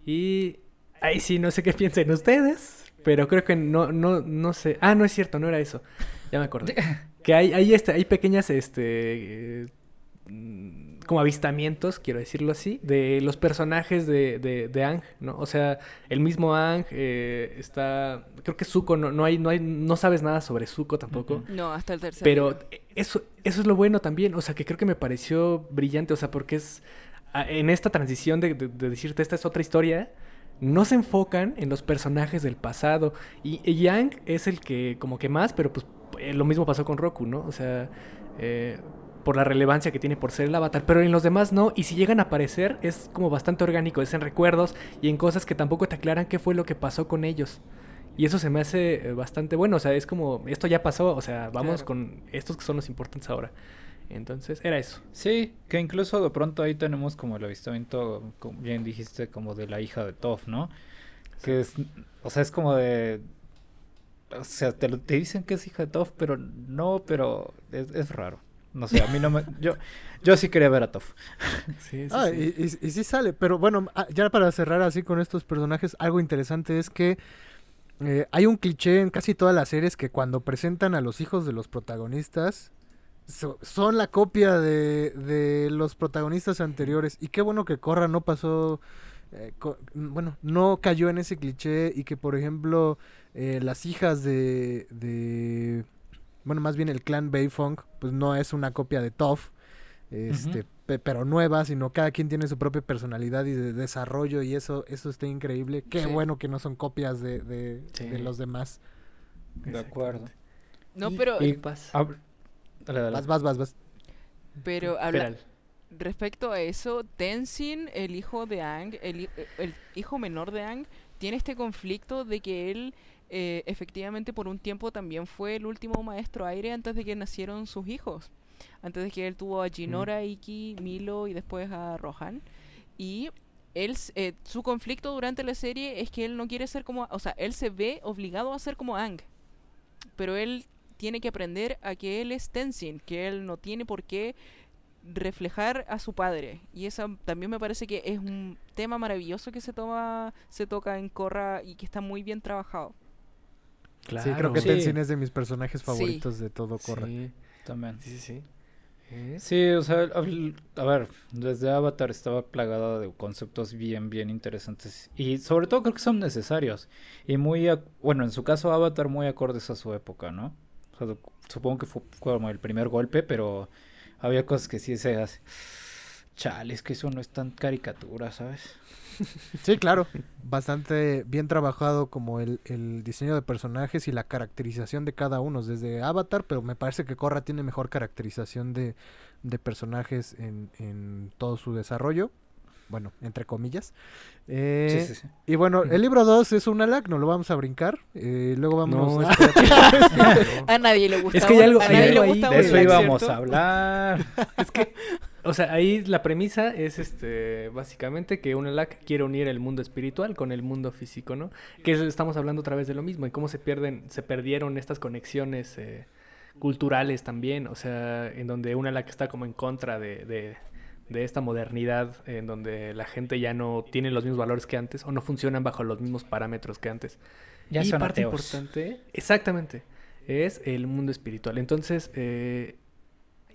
Y ahí sí, no sé qué piensen ustedes, pero creo que no, no, no sé. Ah, no es cierto, no era eso. Ya me acordé. que hay, hay, este, hay pequeñas, este, eh, como avistamientos, quiero decirlo así, de los personajes de, de, de Ang, ¿no? O sea, el mismo Ang eh, está, creo que Zuko, no, no hay, no hay, no sabes nada sobre Zuko tampoco. No, hasta el tercer Pero eso, eso es lo bueno también, o sea, que creo que me pareció brillante, o sea, porque es en esta transición de, de- de decirte esta es otra historia, no se enfocan en los personajes del pasado. Y, y Yang es el que como que más, pero pues eh, lo mismo pasó con Roku, ¿no? O sea, eh, por la relevancia que tiene por ser el avatar, pero en los demás no, y si llegan a aparecer es como bastante orgánico, es en recuerdos y en cosas que tampoco te aclaran qué fue lo que pasó con ellos. Y eso se me hace eh, bastante bueno, o sea, es como, esto ya pasó, o sea, vamos Claro. con estos que son los importantes ahora. Entonces, era eso. Sí, que incluso de pronto ahí tenemos como el avistamiento, como bien dijiste, como de la hija de Toph, ¿no? Que es, o sea, es como de... O sea, te dicen que es hija de Toph, pero no, pero es, es raro. No sé, a mí no me... Yo, yo sí quería ver a Toph. Sí, sí, Ah, sí. y, y- y sí sale, pero bueno, ah, ya para cerrar así con estos personajes, algo interesante es que eh, hay un cliché en casi todas las series que cuando presentan a los hijos de los protagonistas so- son la copia de, de los protagonistas anteriores. Y qué bueno que Corra no pasó, eh, bueno, no cayó en ese cliché y que por ejemplo eh, las hijas de, de, bueno, más bien el clan Bayfong, pues no es una copia de Toph este, pe- pero nueva, sino cada quien tiene su propia personalidad y de desarrollo y eso, eso está increíble. Qué Sí. bueno que no son copias de, de, Sí. de los demás. De acuerdo. No, Y- pero, y paz. Hab- Dale, dale. Vas, vas, vas, vas. pero habla- respecto a eso, Tenzin, el hijo de Ang, el, el hijo menor de Ang, tiene este conflicto de que él eh, efectivamente por un tiempo también fue el último maestro aire antes de que nacieron sus hijos. Antes de que él tuvo a Jinora, Iki, Milo y después a Rohan. Y él, eh, su conflicto durante la serie es que él no quiere ser como, o sea, él se ve obligado a ser como Ang. Pero él tiene que aprender a que él es Tenzin, que él no tiene por qué reflejar a su padre. Y eso también me parece que es un tema maravilloso que se toma, se toca en Korra y que está muy bien trabajado. Sí, creo que Sí. Tenzin es de mis personajes Sí. favoritos de todo Corra. Sí, También. sí, sí. sí. Sí, o sea, a ver, desde Avatar estaba plagada de conceptos bien, bien interesantes. Y sobre todo creo que son necesarios. Y muy, bueno, en su caso Avatar muy acordes a su época, ¿no? O sea, supongo que fue como el primer golpe, pero había cosas que sí se hace. Chale, es que eso no es tan caricatura, ¿sabes? Sí, claro. Bastante bien trabajado como el, el diseño de personajes y la caracterización de cada uno, desde Avatar, pero me parece que Korra tiene mejor caracterización de, de personajes en, en todo su desarrollo. Bueno, entre comillas. Eh, sí, sí, sí. Y bueno, el libro 2 es un alac, no lo vamos a brincar. Eh, luego vamos No, a... A nadie le gusta. Es que hay algo- a hay nadie algo le ahí, gusta De eso íbamos ¿cierto? a hablar. Es que, o sea, ahí la premisa es este básicamente que un LAC quiere unir el mundo espiritual con el mundo físico, ¿no? Que es- estamos hablando otra vez de lo mismo y cómo se pierden, se perdieron estas conexiones eh, culturales también, o sea, en donde un LAC está como en contra de, de, de esta modernidad, en donde la gente ya no tiene los mismos valores que antes o no funcionan bajo los mismos parámetros que antes. Ya y son parte ateos. importante, exactamente, es el mundo espiritual. Entonces, eh,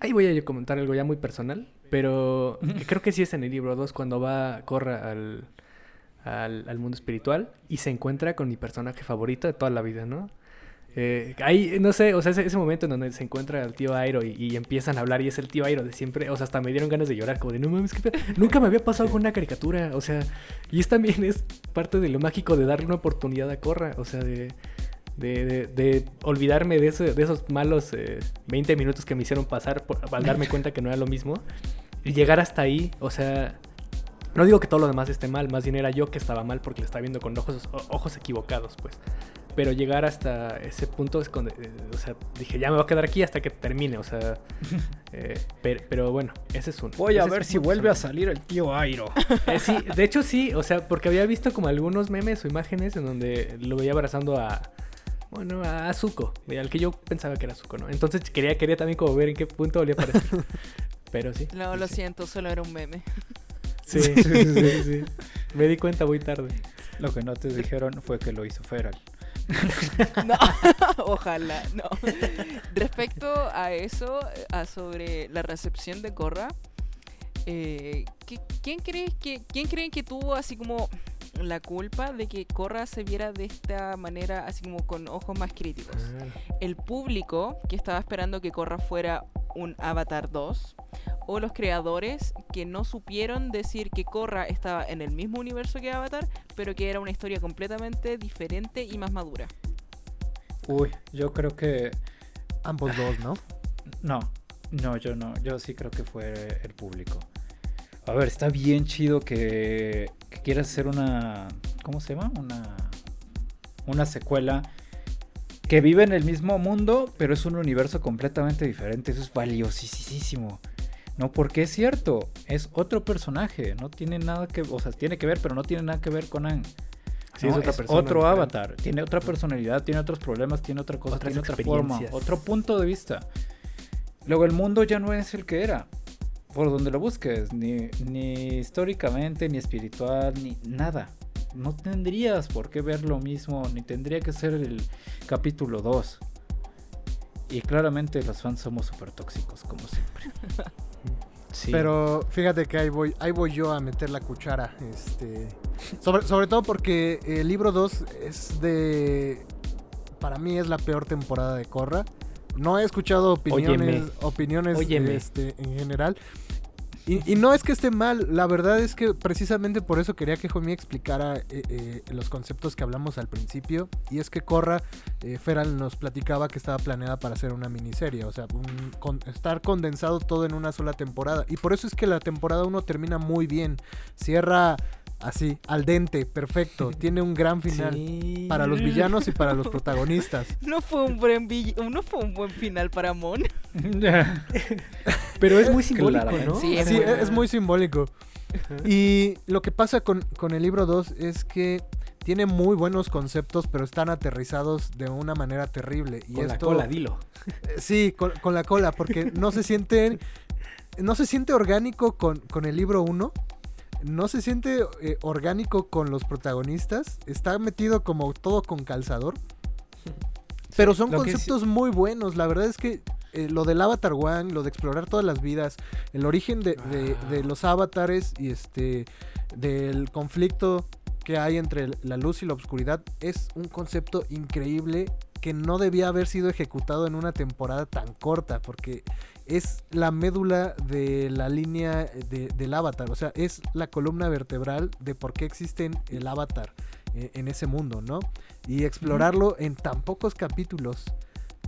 ahí voy a comentar algo ya muy personal, pero que creo que sí es en el libro 2 cuando va, corra al, al, al mundo espiritual y se encuentra con mi personaje favorito de toda la vida, ¿no? Eh, ahí, no sé, o sea, ese, ese momento en donde se encuentra el tío Airo y, y empiezan a hablar y es el tío Airo de siempre, o sea, hasta me dieron ganas de llorar, como de, no mames, pedo". nunca me había pasado con una caricatura, o sea, y es también es parte de lo mágico de darle una oportunidad a Corra, o sea, de, de, de- de olvidarme de, ese- de esos malos eh, 20 minutos que me hicieron pasar por, al darme cuenta que no era lo mismo y llegar hasta ahí, o sea, no digo que todo lo demás esté mal, más bien era yo que estaba mal porque le estaba viendo con ojos, ojos equivocados, pues. Pero llegar hasta ese punto es cuando, eh, o sea, dije, ya me voy a quedar aquí hasta que termine, o sea, eh, per- pero, bueno, ese es uno. Voy a Ese ver si vuelve a salir el tío Airo. Eh, sí, de hecho sí, o sea, porque había visto como algunos memes o imágenes en donde lo veía abrazando a, bueno, a Zuko, al que yo pensaba que era Zuko, ¿no? Entonces quería, quería también como ver en qué punto volvía a aparecer. Pero sí. No, lo siento, solo era un meme. Sí, sí, sí, sí. Me di cuenta muy tarde. Lo que no te dijeron fue que lo hizo Feral. No, ojalá, no. Respecto a eso, a sobre la recepción de Corra, eh, ¿qué- ¿quién, crees que, ¿quién creen que tuvo así como la culpa de que Corra se viera de esta manera, así como con ojos más críticos? ¿El público que estaba esperando que Corra fuera un Avatar 2? ¿O los creadores que no supieron decir que Korra estaba en el mismo universo que Avatar, pero que era una historia completamente diferente y más madura? Uy, yo creo que Ambos dos, ¿no? no. No, yo no. Yo sí creo que fue el público. A ver, está bien chido que, que quieras hacer una. ¿Cómo se llama? Una. Una secuela que vive en el mismo mundo, pero es un universo completamente diferente. Eso es valiosísimo. No, porque es cierto, es otro personaje, no tiene nada que, o sea, tiene que ver, pero no tiene nada que ver con Ang. Sí, No, es otra persona otro avatar, tiene otra personalidad, tiene otros problemas, tiene otra cosa, Otras tiene otra forma, otro punto de vista. Luego el mundo ya no es el que era, por donde lo busques, ni, ni históricamente, ni espiritual, ni nada. No tendrías por qué ver lo mismo, ni tendría que ser el capítulo 2. Y claramente los fans somos súper tóxicos, como siempre. Sí. Pero fíjate que ahí voy, ahí voy yo a meter la cuchara. Este, sobre, sobre todo porque el libro 2 es de... Para mí es la peor temporada de Corra. No he escuchado opiniones, Óyeme. opiniones Óyeme. este, en general. Y, y no es que esté mal, la verdad es que precisamente por eso quería que Jomi explicara eh, eh, los conceptos que hablamos al principio. Y es que Corra, eh, Feral nos platicaba que estaba planeada para hacer una miniserie, o sea, un- estar condensado todo en una sola temporada. Y por eso es que la temporada 1 termina muy bien, cierra así, al dente, perfecto, tiene un gran final. Sí. Para los villanos y para los protagonistas. No fue un buen vill- no fue un buen final para Mon. Pero es muy simbólico. ¿no? Sí, es Sí, muy es, muy simbólico. Y lo que pasa con, con el libro 2 es que tiene muy buenos conceptos, pero están aterrizados de una manera terrible. Y Con la cola, dilo. Sí, con, con la cola, porque no se siente. No se siente orgánico con, con el libro 1. No se siente eh, orgánico con los protagonistas. Está metido como todo con calzador. Pero son lo conceptos muy buenos. La verdad es que eh, lo del Avatar One, lo de explorar todas las vidas, el origen de, de- Ah. de los avatares y este del conflicto que hay entre la luz y la oscuridad es un concepto increíble que no debía haber sido ejecutado en una temporada tan corta porque es la médula de la línea de- del avatar, o sea, es la columna vertebral de por qué existen el avatar eh, en ese mundo, ¿no? Y explorarlo en tan pocos capítulos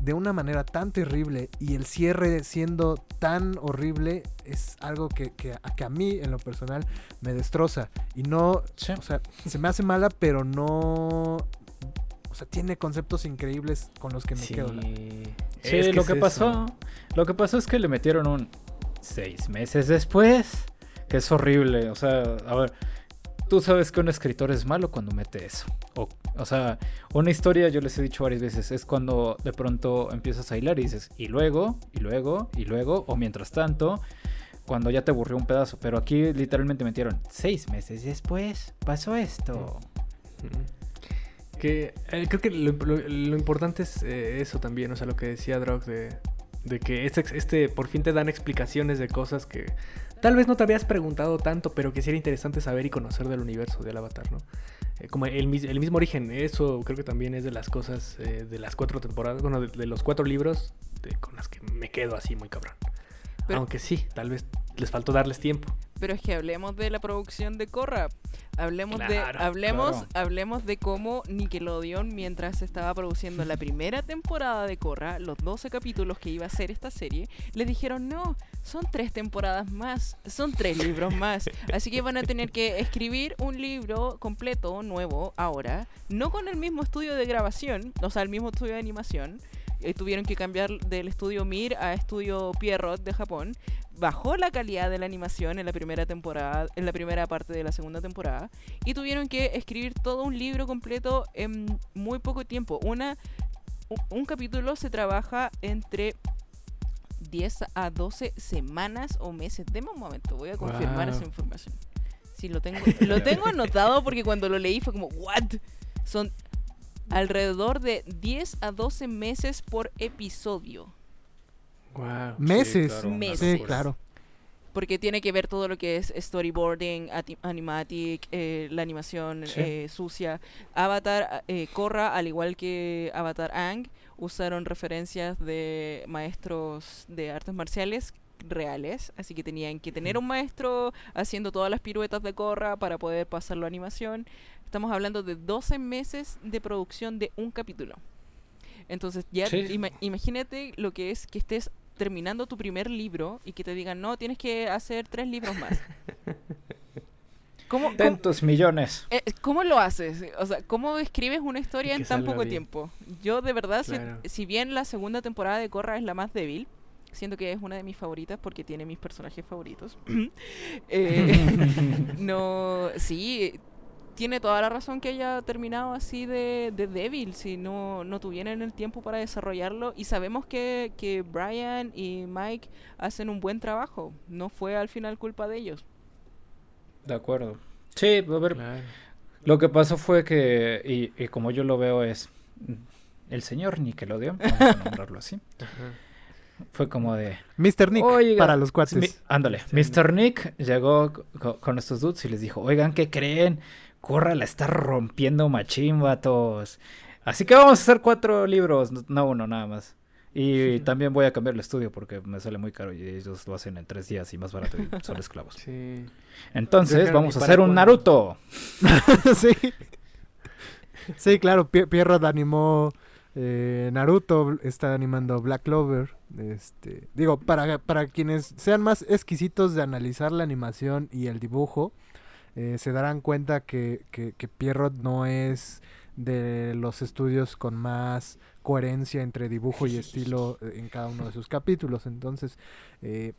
de una manera tan terrible y el cierre siendo tan horrible es algo que, que a- que a mí en lo personal me destroza y no, Sí. o sea, se me hace mala pero no, sea, tiene conceptos increíbles con los que me Sí. quedo. la- Sí, Es lo es que eso. pasó, lo que pasó es que le metieron un seis meses después, que es horrible. O sea, a ver, tú sabes que un escritor es malo cuando mete eso. O, o sea, una historia, yo les he dicho varias veces, es cuando de pronto empiezas a hilar y dices, y luego, y luego, y luego, o mientras tanto, cuando ya te aburrió un pedazo. Pero aquí literalmente metieron seis meses después, pasó esto. Mm. Que eh, creo que lo, importante es eh, eso también, o sea, lo que decía Drog de, que este, este por fin te dan explicaciones de cosas que tal vez no te habías preguntado tanto, pero que sí era interesante saber y conocer del universo del Avatar, ¿no? Eh, como el, mis- el mismo origen, eso creo que también es de las cosas de las cuatro temporadas, bueno, de, los cuatro libros con las que me quedo así muy cabrón. Pero- Aunque sí, tal vez les faltó darles tiempo. Pero es que hablemos de la producción de Corra. Hablemos de hablemos claro. hablemos de cómo Nickelodeon mientras estaba produciendo la primera temporada de Corra, los 12 capítulos que iba a ser esta serie, le dijeron, "No, son tres temporadas más, son tres libros más, así que van a tener que escribir un libro completo nuevo ahora, no con el mismo estudio de grabación, o sea, el mismo estudio de animación." Eh, tuvieron que cambiar del estudio Mir a estudio Pierrot de Japón bajó la calidad de la animación en la primera temporada, en la primera parte de la segunda temporada, y tuvieron que escribir todo un libro completo en muy poco tiempo. Una, un capítulo se trabaja entre 10 a 12 semanas o meses. Deme un momento, voy a confirmar Wow. esa información. Sí, lo tengo, lo tengo anotado porque cuando lo leí fue como, ¿what? Son alrededor de 10 a 12 meses por episodio. Wow. Meses. claro, una Meses. Sí, claro. Porque tiene que ver todo lo que es storyboarding, ati- animatic, eh, la animación Sí. eh, sucia. Avatar, eh, Korra, al igual que Avatar Ang, usaron referencias de maestros de artes marciales reales, así que tenían que tener un maestro haciendo todas las piruetas de Korra para poder pasarlo a animación. Estamos hablando de 12 meses de producción de un capítulo. Entonces, ya Sí. ima- imagínate lo que es que estés terminando tu primer libro y que te digan, no, tienes que hacer tres libros más. ¿Cómo, cómo, Tantos millones. eh, cómo lo haces? O sea, ¿cómo escribes una historia en tan poco bien. tiempo? Yo de verdad, si- Claro. si, bien la segunda temporada de Korra es la más débil, siento que es una de mis favoritas porque tiene mis personajes favoritos. eh, no, sí, tiene toda la razón que haya terminado así de, de débil, si no, no tuvieran el tiempo para desarrollarlo. Y sabemos que, que Brian y Mike hacen un buen trabajo. No fue al final culpa de ellos. De acuerdo. Sí, a ver, Claro. lo que pasó fue que, y, y como yo lo veo es, el señor Nickelodeon, vamos a nombrarlo así, Ajá. fue como de... Mr. Nick Oiga, para los cuates. Mi- ándale, Mr. Nick llegó co- con estos dudes y les dijo, oigan, ¿qué creen? Corra la está rompiendo machín, vatos. Así que vamos a hacer cuatro libros, no- no uno nada más. Y también voy a cambiar el estudio porque me sale muy caro y ellos lo hacen en tres días y más barato y son esclavos. Sí. Entonces vamos ¿y a hacer un? Naruto. sí. Sí, claro, Pie- Pierrot animó eh, Naruto, está animando Black Clover. Este, digo, para, para quienes sean más exquisitos de analizar la animación y el dibujo, eh, se darán cuenta que, que, que Pierrot no es de los estudios con más coherencia entre dibujo y estilo en cada uno de sus capítulos. Entonces, eh,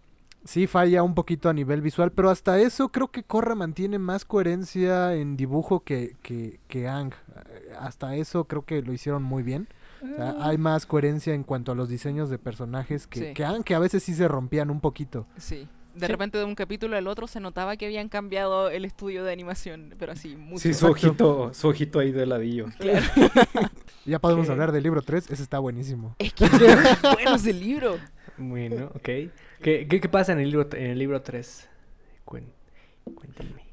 sí falla un poquito a nivel visual, pero hasta eso creo que Korra mantiene más coherencia en dibujo que, que, que Ang. Eh, Hasta eso creo que lo hicieron muy bien. O sea, hay más coherencia en cuanto a los diseños de personajes que, Sí. que Ang, que a veces sí se rompían un poquito. Sí. De repente de un capítulo al otro se notaba que habían cambiado el estudio de animación, pero así, mucho. Sí, su ojito, su ojito ahí de ladillo. Ya podemos ¿Qué? hablar del libro 3, ese está buenísimo. Es que es bueno ese libro. Bueno, ok. ¿Qué, qué, qué pasa en el libro, en el libro 3? cuéntenme.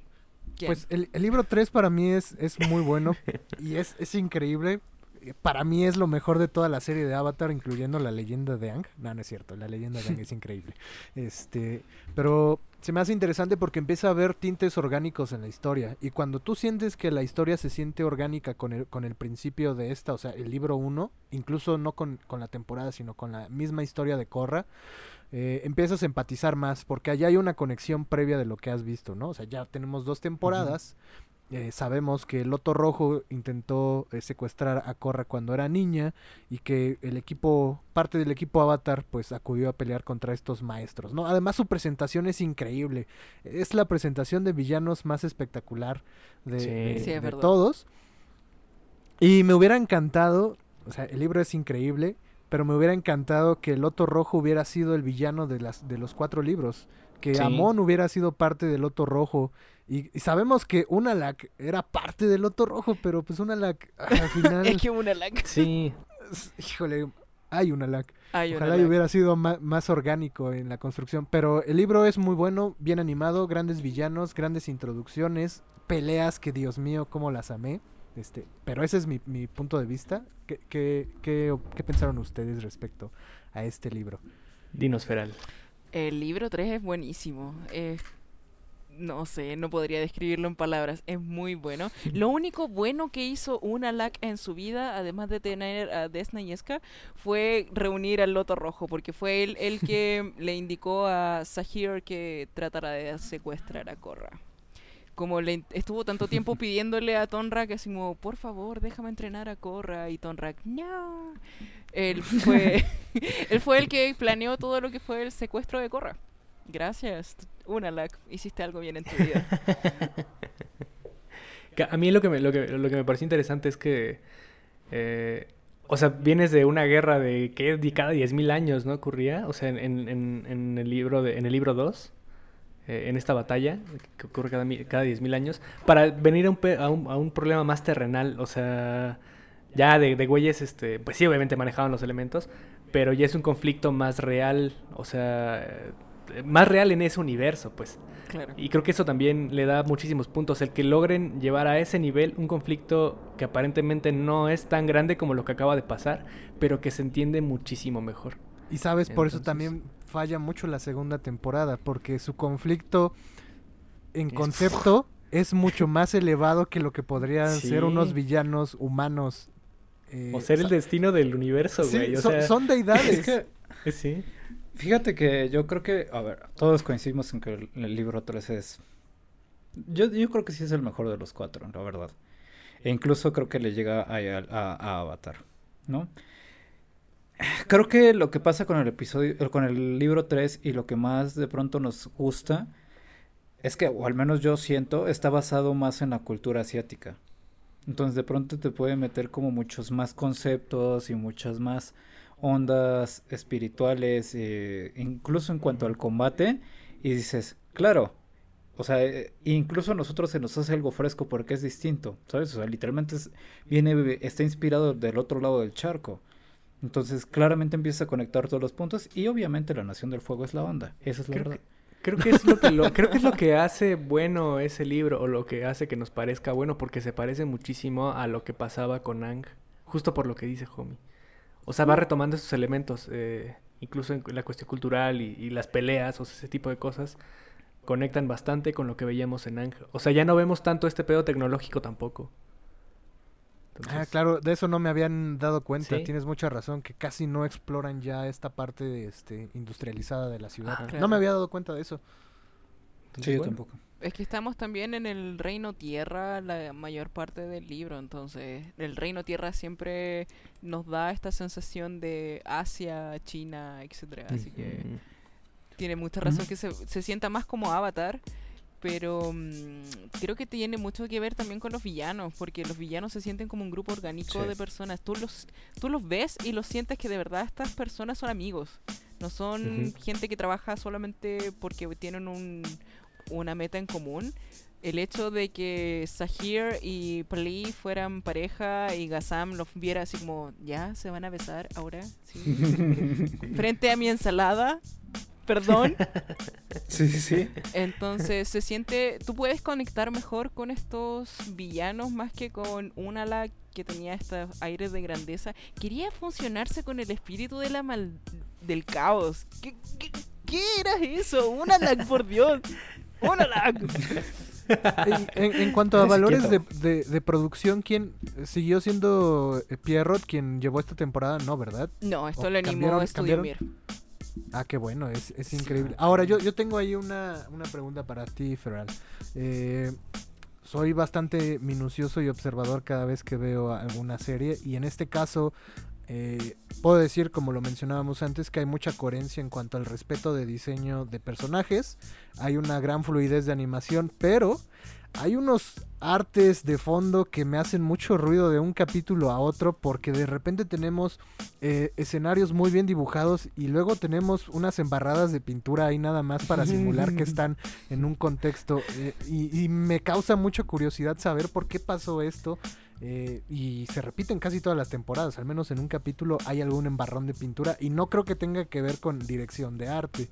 ¿Quién? Pues el, el libro 3 para mí es, es muy bueno y es, es increíble. Eh, Para mí es lo mejor de toda la serie de Avatar, incluyendo la leyenda de Ang. No, no es cierto, la leyenda de Ang es increíble. Este, pero se me hace interesante porque empieza a haber tintes orgánicos en la historia. Y cuando tú sientes que la historia se siente orgánica con el, con el principio de esta, o sea, el libro 1, incluso no con, con la temporada, sino con la misma historia de Korra, eh, empiezas a empatizar más porque allá hay una conexión previa de lo que has visto, ¿no? O sea, ya tenemos dos temporadas. Eh, sabemos que el Loto Rojo intentó eh, secuestrar a Korra cuando era niña y que el equipo, parte del equipo Avatar, pues acudió a pelear contra estos maestros, ¿no? Además su presentación es increíble. Es la presentación de villanos más espectacular de, Sí. de- Sí, es de verdad. todos. Y me hubiera encantado, o sea, el libro es increíble, pero me hubiera encantado que el Loto Rojo hubiera sido el villano de, las, de los cuatro libros. Que Sí. Amon hubiera sido parte del Loto Rojo. Y, y sabemos que Unalak era parte del Loto Rojo, pero pues Unalak al final... es que una lag. Sí, Híjole, hay Unalak. Hay Ojalá hubiera sido ma- más, orgánico en la construcción. Pero el libro es muy bueno, bien animado, grandes villanos, grandes introducciones, peleas que Dios mío, cómo las amé. Este, pero ese es mi, mi punto de vista. ¿Qué, qué, qué, qué pensaron ustedes respecto a este libro? Dinos Feral. El libro 3 es buenísimo. Es- no sé, no podría describirlo en palabras. Es muy bueno. Lo único bueno que hizo Unalak en su vida, además de tener a Desna y Eska, fue reunir al Loto Rojo, porque fue él el que le indicó a Sahir que tratara de secuestrar a Korra. Como le estuvo tanto tiempo pidiéndole a Tonrak, así como, por favor, déjame entrenar a Korra, y Tonrak, no. Él fue, él fue el que planeó todo lo que fue el secuestro de Korra. Gracias, Unalak, hiciste algo bien en tu vida. A mí lo que me, lo que, lo que me pareció interesante es que, eh, o sea, vienes de una guerra de que cada 10.000 años, ¿no? Ocurría, o sea, en, en- en- el libro de, en el libro 2, eh, en esta batalla, que ocurre cada, cada 10.000 años, para venir a un, a, un, a un problema más terrenal, o sea, ya de, de güeyes, este, pues sí, obviamente manejaban los elementos, pero ya es un conflicto más real, o sea, más real en ese universo, pues. Claro. Y creo que eso también le da muchísimos puntos. El que logren llevar a ese nivel un conflicto que aparentemente no es tan grande como lo que acaba de pasar, pero que se entiende muchísimo mejor. Y sabes, por eso también falla mucho la segunda temporada, porque su conflicto en concepto es mucho más elevado que lo que podrían ser unos villanos humanos. eh, O ser el destino del universo, Sí, güey. o son, sea, son deidades. Es que Sí. Fíjate que yo creo que, a ver, todos coincidimos en que el, libro 3 es... Yo, yo creo que sí es el mejor de los cuatro, la verdad. E incluso creo que le llega a, a- a Avatar, ¿no? Creo que lo que pasa con el episodio, eh, con el libro 3 y lo que más de pronto nos gusta es que, o al menos yo siento, está basado más en la cultura asiática. Entonces de pronto te puede meter como muchos más conceptos y muchas más ondas espirituales, eh, incluso en cuanto al combate, y dices, claro, o sea, eh, incluso a nosotros se nos hace algo fresco porque es distinto, ¿sabes? O sea, literalmente es- viene, está inspirado del otro lado del charco. Entonces, claramente empieza a conectar todos los puntos y obviamente la Nación del Fuego es la onda. Esa es la Creo verdad. Creo que es lo que lo- creo que es lo que hace bueno ese libro o lo que hace que nos parezca bueno porque se parece muchísimo a lo que pasaba con Ang, justo por lo que dice Homie. O sea, va retomando esos elementos, eh, incluso en la cuestión cultural y, y las peleas, o sea, ese tipo de cosas conectan bastante con lo que veíamos en Ang. O sea, ya no vemos tanto este pedo tecnológico tampoco. Ah, claro, de eso no me habían dado cuenta. Sí. Tienes mucha razón, que casi no exploran ya esta parte este, industrializada de la ciudad. Ajá. No me había dado cuenta de eso. entonces, Sí, yo bueno. tampoco. Es que estamos también en el Reino Tierra la mayor parte del libro, entonces el Reino Tierra siempre nos da esta sensación de Asia, China, etcétera, así que tiene mucha razón que se, se sienta más como Avatar, pero mm, creo que tiene mucho que ver también con los villanos, porque los villanos se sienten como un grupo orgánico Sí. de personas. Tú los, tú los ves y los sientes que de verdad estas personas son amigos. No son gente que trabaja solamente porque tienen un, una meta en común. El hecho de que Sahir y Pali fueran pareja y Gazam los viera así como, ya, se van a besar ahora, sí. frente a mi ensalada, perdón. Sí, sí, sí. Entonces se siente, tú puedes conectar mejor con estos villanos más que con un ala que tenía estos aires de grandeza. Quería funcionarse con el espíritu de la mal del caos. ¿Qué, qué, qué era eso? Un alag, por Dios. En, en- en cuanto a valores de, quieto. de- de producción, ¿quién siguió siendo eh, Pierrot quien llevó esta temporada? No, ¿verdad? No, esto ¿O lo animó cambiaron? Mir. Ah, qué bueno, es, es increíble. Ahora, yo, yo tengo ahí una, una pregunta para ti, Feral. Eh, soy bastante minucioso y observador cada vez que veo alguna serie y en este caso eh, puedo decir, como lo mencionábamos antes, que hay mucha coherencia en cuanto al respeto de diseño de personajes, hay una gran fluidez de animación, pero hay unos artes de fondo que me hacen mucho ruido de un capítulo a otro porque de repente tenemos eh, escenarios muy bien dibujados y luego tenemos unas embarradas de pintura ahí nada más para simular que están en un contexto eh, y, y me causa mucha curiosidad saber por qué pasó esto eh, y se repiten casi todas las temporadas, al menos en un capítulo hay algún embarrón de pintura y no creo que tenga que ver con dirección de arte.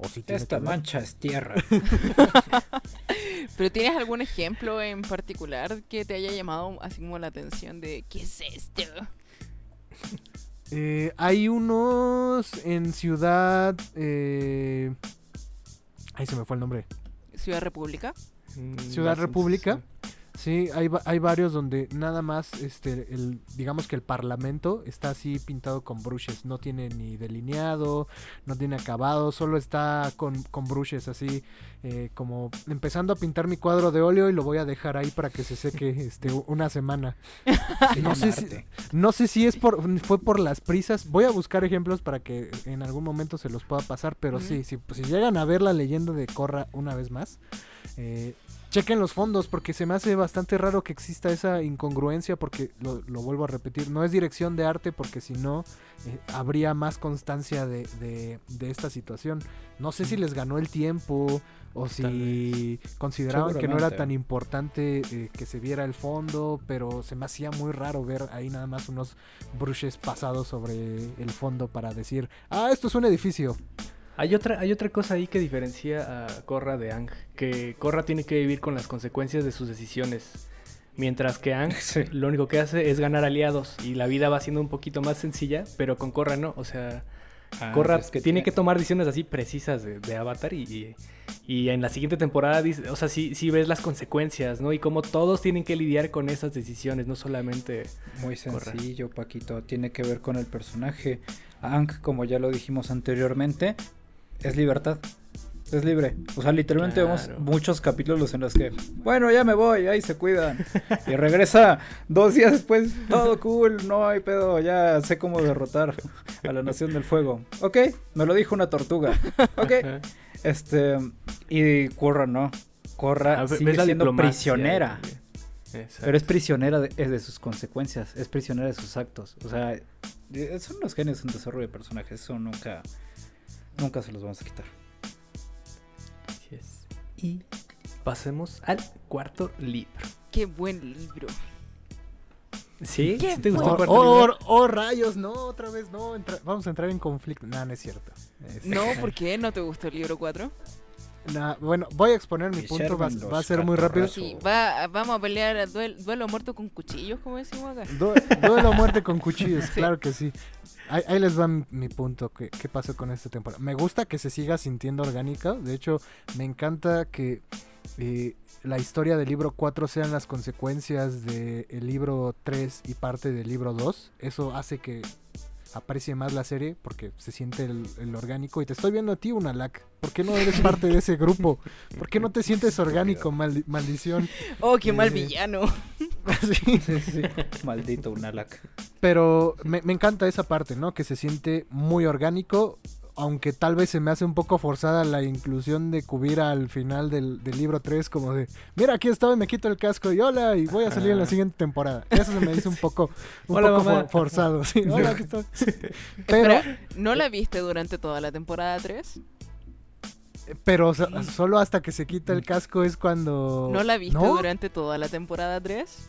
O si tiene Esta mancha es tierra. Pero ¿tienes algún ejemplo en particular que te haya llamado así como la atención de qué es esto? Eh, hay unos en Ciudad... Eh... Ahí se me fue el nombre. Ciudad República. Mm, Ciudad República. sí. Sí, hay, hay varios donde nada más, este, el, digamos que el parlamento está así pintado con brushes, no tiene ni delineado, no tiene acabado, solo está con, con brushes así, eh, como empezando a pintar mi cuadro de óleo y lo voy a dejar ahí para que se seque este, una semana. No sé, si, no sé si es por, fue por las prisas, voy a buscar ejemplos para que en algún momento se los pueda pasar, pero sí, sí, pues, si llegan a ver la leyenda de Corra una vez más, eh, chequen los fondos porque se me hace bastante raro que exista esa incongruencia porque lo, lo vuelvo a repetir, no es dirección de arte porque si no eh, habría más constancia de, de- de esta situación. No sé si les ganó el tiempo o si consideraban que no era tan importante eh, que se viera el fondo, pero se me hacía muy raro ver ahí nada más unos brushes pasados sobre el fondo para decir, ah, esto es un edificio. Hay otra, hay otra cosa ahí que diferencia a Korra de Ang, que Korra tiene que vivir con las consecuencias de sus decisiones, mientras que Ang Sí. lo único que hace es ganar aliados y la vida va siendo un poquito más sencilla, pero con Korra no, o sea, Ah, Korra que tiene que tomar decisiones así precisas de, de Avatar y, y- y en la siguiente temporada, dice- o sea, sí, sí ves las consecuencias, ¿no? Y cómo todos tienen que lidiar con esas decisiones, no solamente... Muy Korra. sencillo, Paquito. Tiene que ver con el personaje. Aang, como ya lo dijimos anteriormente, es libertad. Es libre. O sea, literalmente Claro. vemos muchos capítulos en los que, bueno, ya me voy, ahí se cuidan. Y regresa dos días después, todo cool, no hay pedo, ya sé cómo derrotar a la Nación del Fuego. Ok, me lo dijo una tortuga. Ok. Este, y Korra no. Korra Ah, sigue siendo prisionera. Exacto. Pero es prisionera de, es de sus consecuencias, es prisionera de sus actos. O sea, son los genios en desarrollo de personajes, eso nunca, nunca se los vamos a quitar. Así es. Y pasemos al cuarto libro. Qué buen libro. ¿Sí? Qué ¿Sí ¿Te gustó Oh, el cuarto oh, libro? oh, rayos, no, otra vez no. entra- vamos a entrar en conflicto. No, no es cierto. Es- No, ¿por qué no te gustó el libro 4? Nah, bueno, voy a exponer mi punto, va, a ser muy rápido. Sí, va, vamos a pelear a duel- duelo muerto con cuchillos, como decimos acá. Du- duelo muerte con cuchillos, claro que sí. Ahí, ahí les va mi, punto, que- qué pasó con esta temporada. Me gusta que se siga sintiendo orgánica, de hecho me encanta que eh, la historia del libro 4 sean las consecuencias del libro 3 y parte del libro 2. Eso hace que aprecie más la serie porque se siente el, el orgánico. Y te estoy viendo a ti, Unalak. ¿Por qué no eres parte de ese grupo? ¿Por qué no te sientes orgánico, maldi- maldición? Oh, qué mal Eh, villano. Sí. Sí, sí. Maldito Unalak. Pero me, me encanta esa parte, ¿no? Que se siente muy orgánico, aunque tal vez se me hace un poco forzada la inclusión de Kubira al final del, del libro 3, como de, mira, aquí estoy, me quito el casco y hola, y voy a salir en la siguiente temporada. Eso se me hizo un poco, un Hola, poco for- forzado, sí. Hola, aquí estoy. Pero, Espera, ¿no la viste durante toda la temporada 3? pero so- solo hasta que se quita el casco es cuando... ¿No la viste ¿No? durante toda la temporada 3?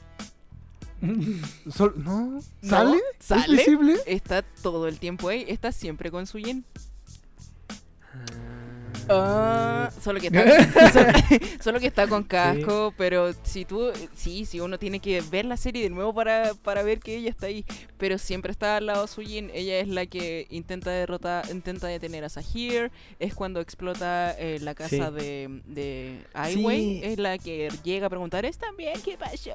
Sol- ¿No? ¿No? ¿Sale? ¿Es ¿Sale? visible? Está todo el tiempo ahí, está siempre con su yin. Ah. Ah, solo que está solo, solo que está con casco, pero si tú sí, sí uno tiene que ver la serie de nuevo para, para ver que ella está ahí, pero siempre está al lado suyin, ella es la que intenta derrotar, intenta detener a Sahir, es cuando explota eh, la casa Sí. de de Wei, Sí. es la que llega a preguntar, ¿están bien? ¿Qué pasó?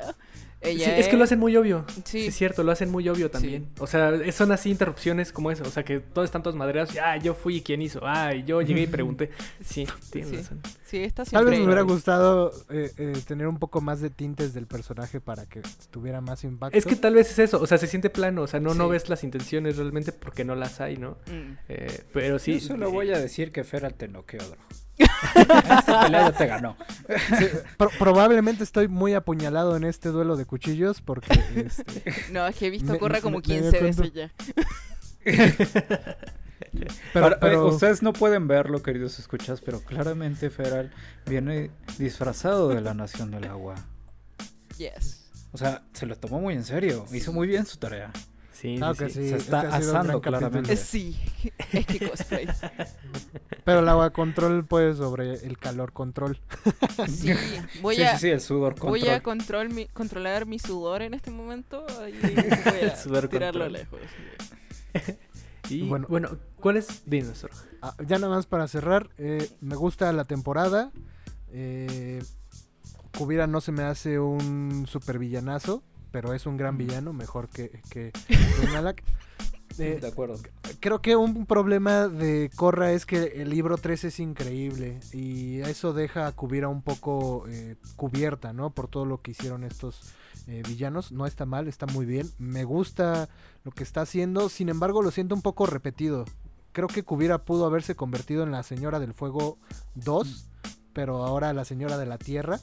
Ella Sí, es que lo hacen muy obvio. Sí. Sí. es cierto, lo hacen muy obvio también. O sea, son así interrupciones como eso. O sea, que todos están todos madreados. y, Ah, yo fui quien hizo. Ah, y yo llegué y pregunté. Sí, tienes Sí. razón. Sí, está Tal vez me hubiera gustado eh, eh, tener un poco más de tintes del personaje para que tuviera más impacto. Es que tal vez es eso. O sea, se siente plano. O sea, no, no ves las intenciones realmente porque no las hay, ¿no? Mm. Eh, pero sí. Yo solo voy a decir que Feral te noqueó, Drogo. Esta pelea ya te ganó. Sí, pro- probablemente estoy muy apuñalado en este duelo de cuchillos porque este, No, es que he visto Corra como me- me 15 dio veces cuenta. ya. pero, eh, pero- ustedes no pueden verlo, queridos escuchas, pero claramente Feral viene disfrazado de la Nación del Agua. Yes. O sea, se lo tomó muy en serio. Hizo muy bien su tarea. Sí, Claro sí, que sí. sí, Se este está gran asando, claramente. Sí, es que cosplay. pero el agua control puede sobre el calor control. Sí, voy sí, a, sí, sí, el sudor voy control. a control mi- controlar mi sudor en este momento y voy a Sudor tirarlo control. lejos. Y Bueno. bueno, ¿cuál es Dinosaur? Ah, ya nada más para cerrar, eh, me gusta la temporada. Eh, Kubira no se me hace un super villanazo, pero es un gran villano, mejor que, que Unalak. Eh, De acuerdo. creo que un problema de Korra es que el libro 3 es increíble y eso deja a Kubira un poco eh, cubierta, ¿no? Por todo lo que hicieron estos eh, villanos. No está mal, está muy bien. Me gusta lo que está haciendo, sin embargo lo siento un poco repetido. Creo que Kubira pudo haberse convertido en la Señora del Fuego 2, pero ahora la Señora de la Tierra.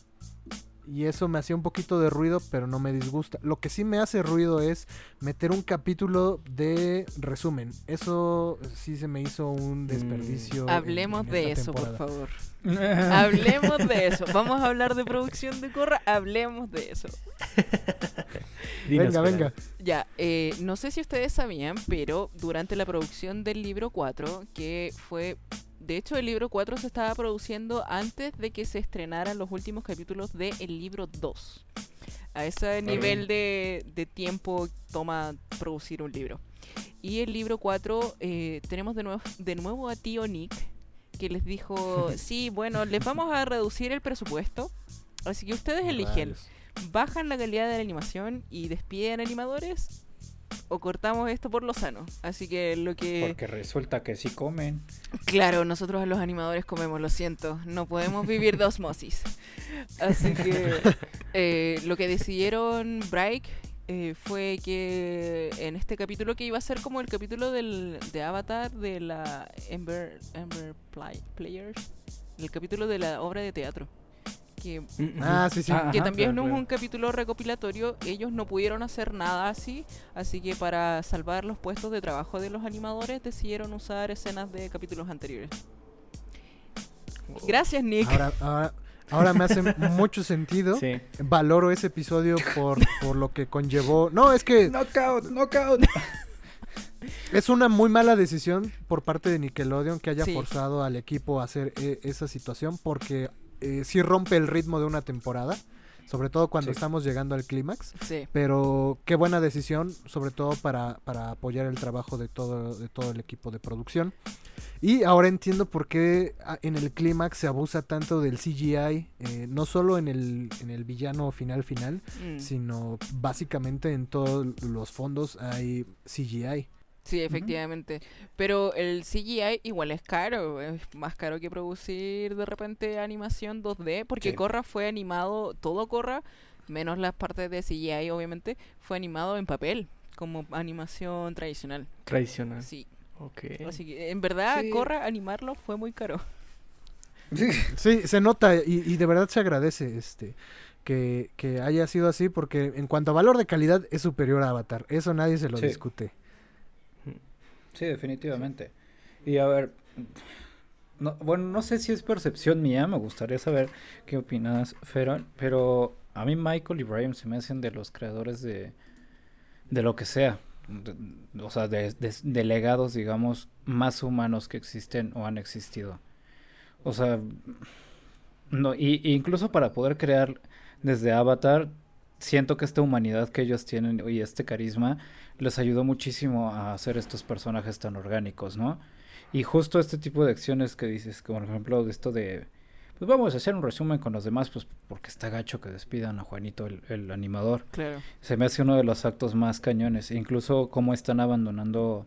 Y eso me hacía un poquito de ruido, pero no me disgusta. Lo que sí me hace ruido es meter un capítulo de resumen. Eso sí se me hizo un desperdicio. en- Hablemos en de eso, por favor. Hablemos de eso. Vamos a hablar de producción de Corra. Hablemos de eso. Venga, venga. Ya, eh, no sé si ustedes sabían, pero durante la producción del libro 4, que fue... De hecho, el libro 4 se estaba produciendo antes de que se estrenaran los últimos capítulos del libro 2. A ese nivel de, de tiempo toma producir un libro. Y el libro 4 eh, tenemos de nuevo, de nuevo a tío Nick, que les dijo, sí, bueno, les vamos a reducir el presupuesto, así que ustedes eligen, bajan la calidad de la animación y despiden animadores o cortamos esto por lo sano. Así que lo que... Porque resulta que sí comen. Claro, nosotros los animadores comemos, lo siento, no podemos vivir de osmosis. Así que eh, lo que decidieron Bright eh, fue que en este capítulo, que iba a ser como el capítulo del, de Avatar de la Ember, Ember Play- Players, el capítulo de la obra de teatro. Que Ah, sí, sí. que Ajá, también claro, es claro. un capítulo recopilatorio. Ellos no pudieron hacer nada así, así que para salvar los puestos de trabajo de los animadores decidieron usar escenas de capítulos anteriores. Gracias, Nick. Ahora, ahora, ahora me hace mucho sentido. Sí. Valoro ese episodio por, por lo que conllevó. No, es que Knockout, knockout. es una muy mala decisión por parte de Nickelodeon que haya Sí. forzado al equipo a hacer eh, esa situación porque eh, sí rompe el ritmo de una temporada. Sobre todo cuando Sí. estamos llegando al clímax. Sí. Pero qué buena decisión, sobre todo para, para apoyar el trabajo de todo, de todo el equipo de producción. Y ahora entiendo por qué ah, en el clímax se abusa tanto del CGI, eh, no solo en el, en el villano final final, Mm. sino básicamente en todos los fondos hay CGI. Sí, efectivamente. Pero el CGI igual es caro. Es más caro que producir de repente animación 2D. Porque Sí. Korra fue animado, todo Korra, menos las partes de CGI, obviamente, fue animado en papel, como animación tradicional. Tradicional. Sí. Ok. Así que, en verdad, Sí. Korra animarlo fue muy caro. Sí, se nota y, y de verdad se agradece este que, que haya sido así porque en cuanto a valor de calidad es superior a Avatar. Eso nadie se lo Sí. discute. Sí, definitivamente. Y a ver, no, bueno, no sé si es percepción mía, me gustaría saber qué opinas, Feron, pero a mí Michael y Brian se me hacen de los creadores de, de lo que sea. de- o sea, de, de- de legados, digamos, más humanos que existen o han existido. O sea, no, y, y incluso para poder crear desde Avatar, siento que esta humanidad que ellos tienen y este carisma les ayudó muchísimo a hacer estos personajes tan orgánicos, ¿no? Y justo este tipo de acciones que dices, como por ejemplo de esto de, pues vamos a hacer un resumen con los demás, pues porque está gacho que despidan a Juanito, el, el animador. Claro. Se me hace uno de los actos más cañones, e incluso cómo están abandonando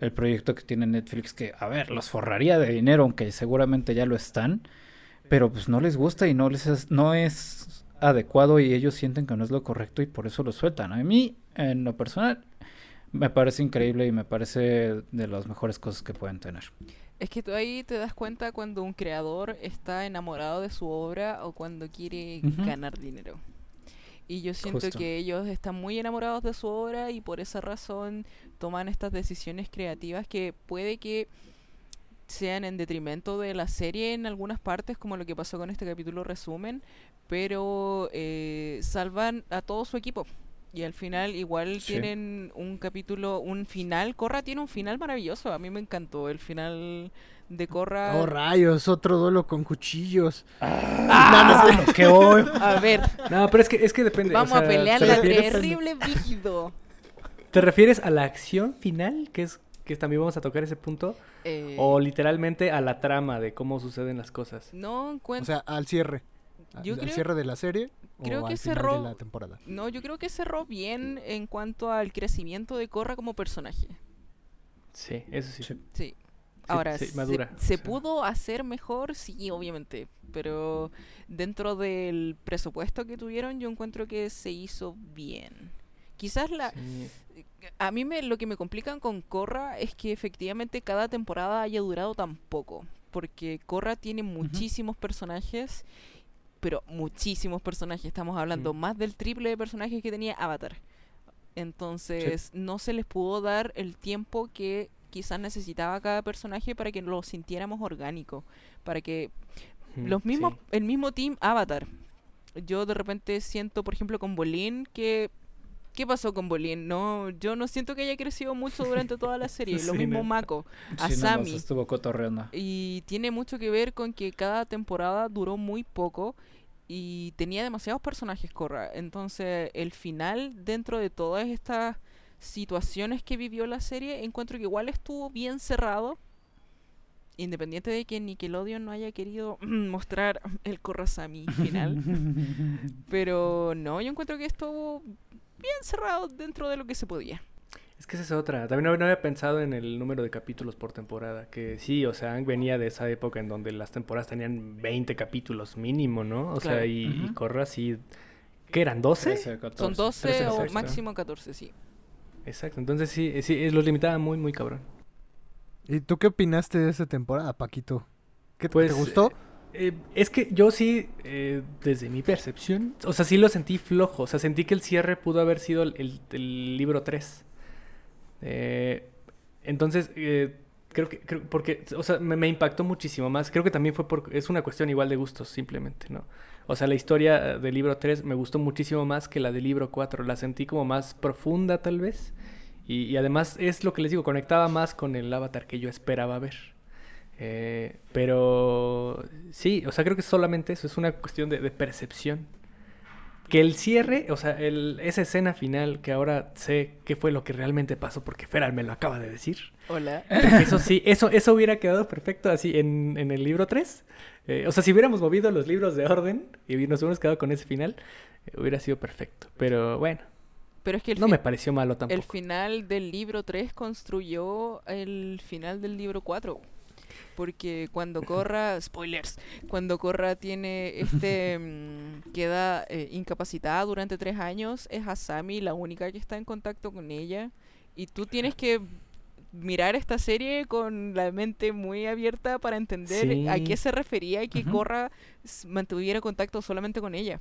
el proyecto que tiene Netflix, que, a ver, los forraría de dinero, aunque seguramente ya lo están, pero pues no les gusta y no les es, no es adecuado y ellos sienten que no es lo correcto y por eso lo sueltan. A mí, en lo personal, me parece increíble y me parece de las mejores cosas que pueden tener. Es que tú ahí te das cuenta cuando un creador está enamorado de su obra o cuando quiere ganar dinero. Y yo siento Justo. que ellos están muy enamorados de su obra y por esa razón toman estas decisiones creativas que puede que sean en detrimento de la serie en algunas partes, como lo que pasó con este capítulo resumen, pero eh, salvan a todo su equipo. Y al final igual Sí. tienen un capítulo, un final. Corra tiene un final maravilloso. A mí me encantó el final de Corra. Oh, rayos, otro duelo con cuchillos. ¡Ah! que hoy A ver, No, pero es que, es que depende. o vamos a sea, pelear ¿te la terrible brígido. ¿Te refieres a la acción final? Que es que también vamos a tocar ese punto. Eh, O literalmente a la trama de cómo suceden las cosas. no O encuentro. sea, al cierre. Yo al creo- cierre de la serie creo o que al final cerró- de la temporada. no, yo creo que cerró bien en cuanto al crecimiento de Corra como personaje. Sí, eso sí. Sí. Sí. Ahora, sí, ¿se- madura, ¿se, pudo hacer mejor? Sí, obviamente. Pero dentro del presupuesto que tuvieron, yo encuentro que se hizo bien. Quizás la, Sí. A mí me, lo que me complican con Korra es que efectivamente cada temporada haya durado tan poco. Porque Korra tiene muchísimos personajes, pero muchísimos personajes. Estamos hablando más del triple de personajes que tenía Avatar. Entonces no se les pudo dar el tiempo que quizás necesitaba cada personaje para que lo sintiéramos orgánico. Para que Mm, los mismos, sí. el mismo team Avatar. Yo de repente siento, por ejemplo, con Bolín que ¿qué pasó con Bolín? No, yo no siento que haya crecido mucho durante toda la serie. Lo mismo no. Mako, a Sí, Sami. estuvo cotorreando. Y tiene mucho que ver con que cada temporada duró muy poco y tenía demasiados personajes Korra. Entonces, el final dentro de todas estas situaciones que vivió la serie, encuentro que igual estuvo bien cerrado. Independiente de que Nickelodeon no haya querido mostrar el Korrasami final. Pero no, yo encuentro que estuvo bien cerrado dentro de lo que se podía. Es que esa es otra. También no, había pensado en el número de capítulos por temporada. Que sí, o sea, venía de esa época en donde las temporadas tenían 20 capítulos mínimo, ¿no? O sea, y, y Ujú. Corra así. ¿Qué eran? ¿12? 13, 14. Son 12 13, o exacto. máximo 14, sí. Exacto. Entonces sí, sí, los limitaba muy, muy cabrón. ¿Y tú qué opinaste de esa temporada, Paquito? ¿Qué te- Pues, te gustó? Eh, es que yo sí, eh, desde mi percepción, o sea, sí lo sentí flojo. O sea, sentí que el cierre pudo haber sido el, libro 3. Eh, entonces, eh, creo que, creo- porque, o sea, me, impactó muchísimo más. Creo que también fue por, es una cuestión igual de gustos, simplemente, ¿no? O sea, la historia eh, del libro 3 me gustó muchísimo más que la del libro 4. La sentí como más profunda, tal vez. Y, y además es lo que les digo, conectaba más con el avatar que yo esperaba ver. Eh, pero sí, o sea, creo que solamente eso es una cuestión de, de percepción. Que el cierre, o sea, el, esa escena final, que ahora sé qué fue lo que realmente pasó, porque Feral me lo acaba de decir. Hola. Porque eso sí, eso, eso hubiera quedado perfecto así en, en el libro 3. Eh, o sea, si hubiéramos movido los libros de orden y nos hubiéramos quedado con ese final, eh, hubiera sido perfecto. Pero bueno, Pero es que el, no me pareció malo el tampoco. final del libro 3 construyó el final del libro 4. Porque cuando Corra, spoilers, cuando Corra tiene este, mm, queda eh, incapacitada durante tres años, es Asami la única que está en contacto con ella. Y tú tienes que mirar esta serie con la mente muy abierta para entender a qué se refería y que. Corra mantuviera contacto solamente con ella.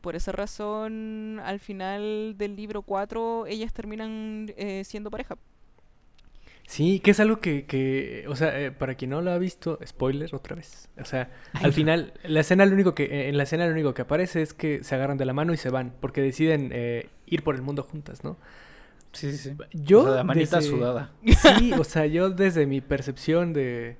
Por esa razón, al final del libro 4, ellas terminan eh, siendo pareja. Sí, que es algo que, que o sea, eh, para quien no lo ha visto, spoiler otra vez. O sea, al final, la escena lo único que, eh, en la escena lo único que aparece es que se agarran de la mano y se van, porque deciden eh, ir por el mundo juntas, ¿no? Sí, sí, sí. Yo, O sea, la manita desde- sudada. Sí, o sea, yo desde mi percepción de...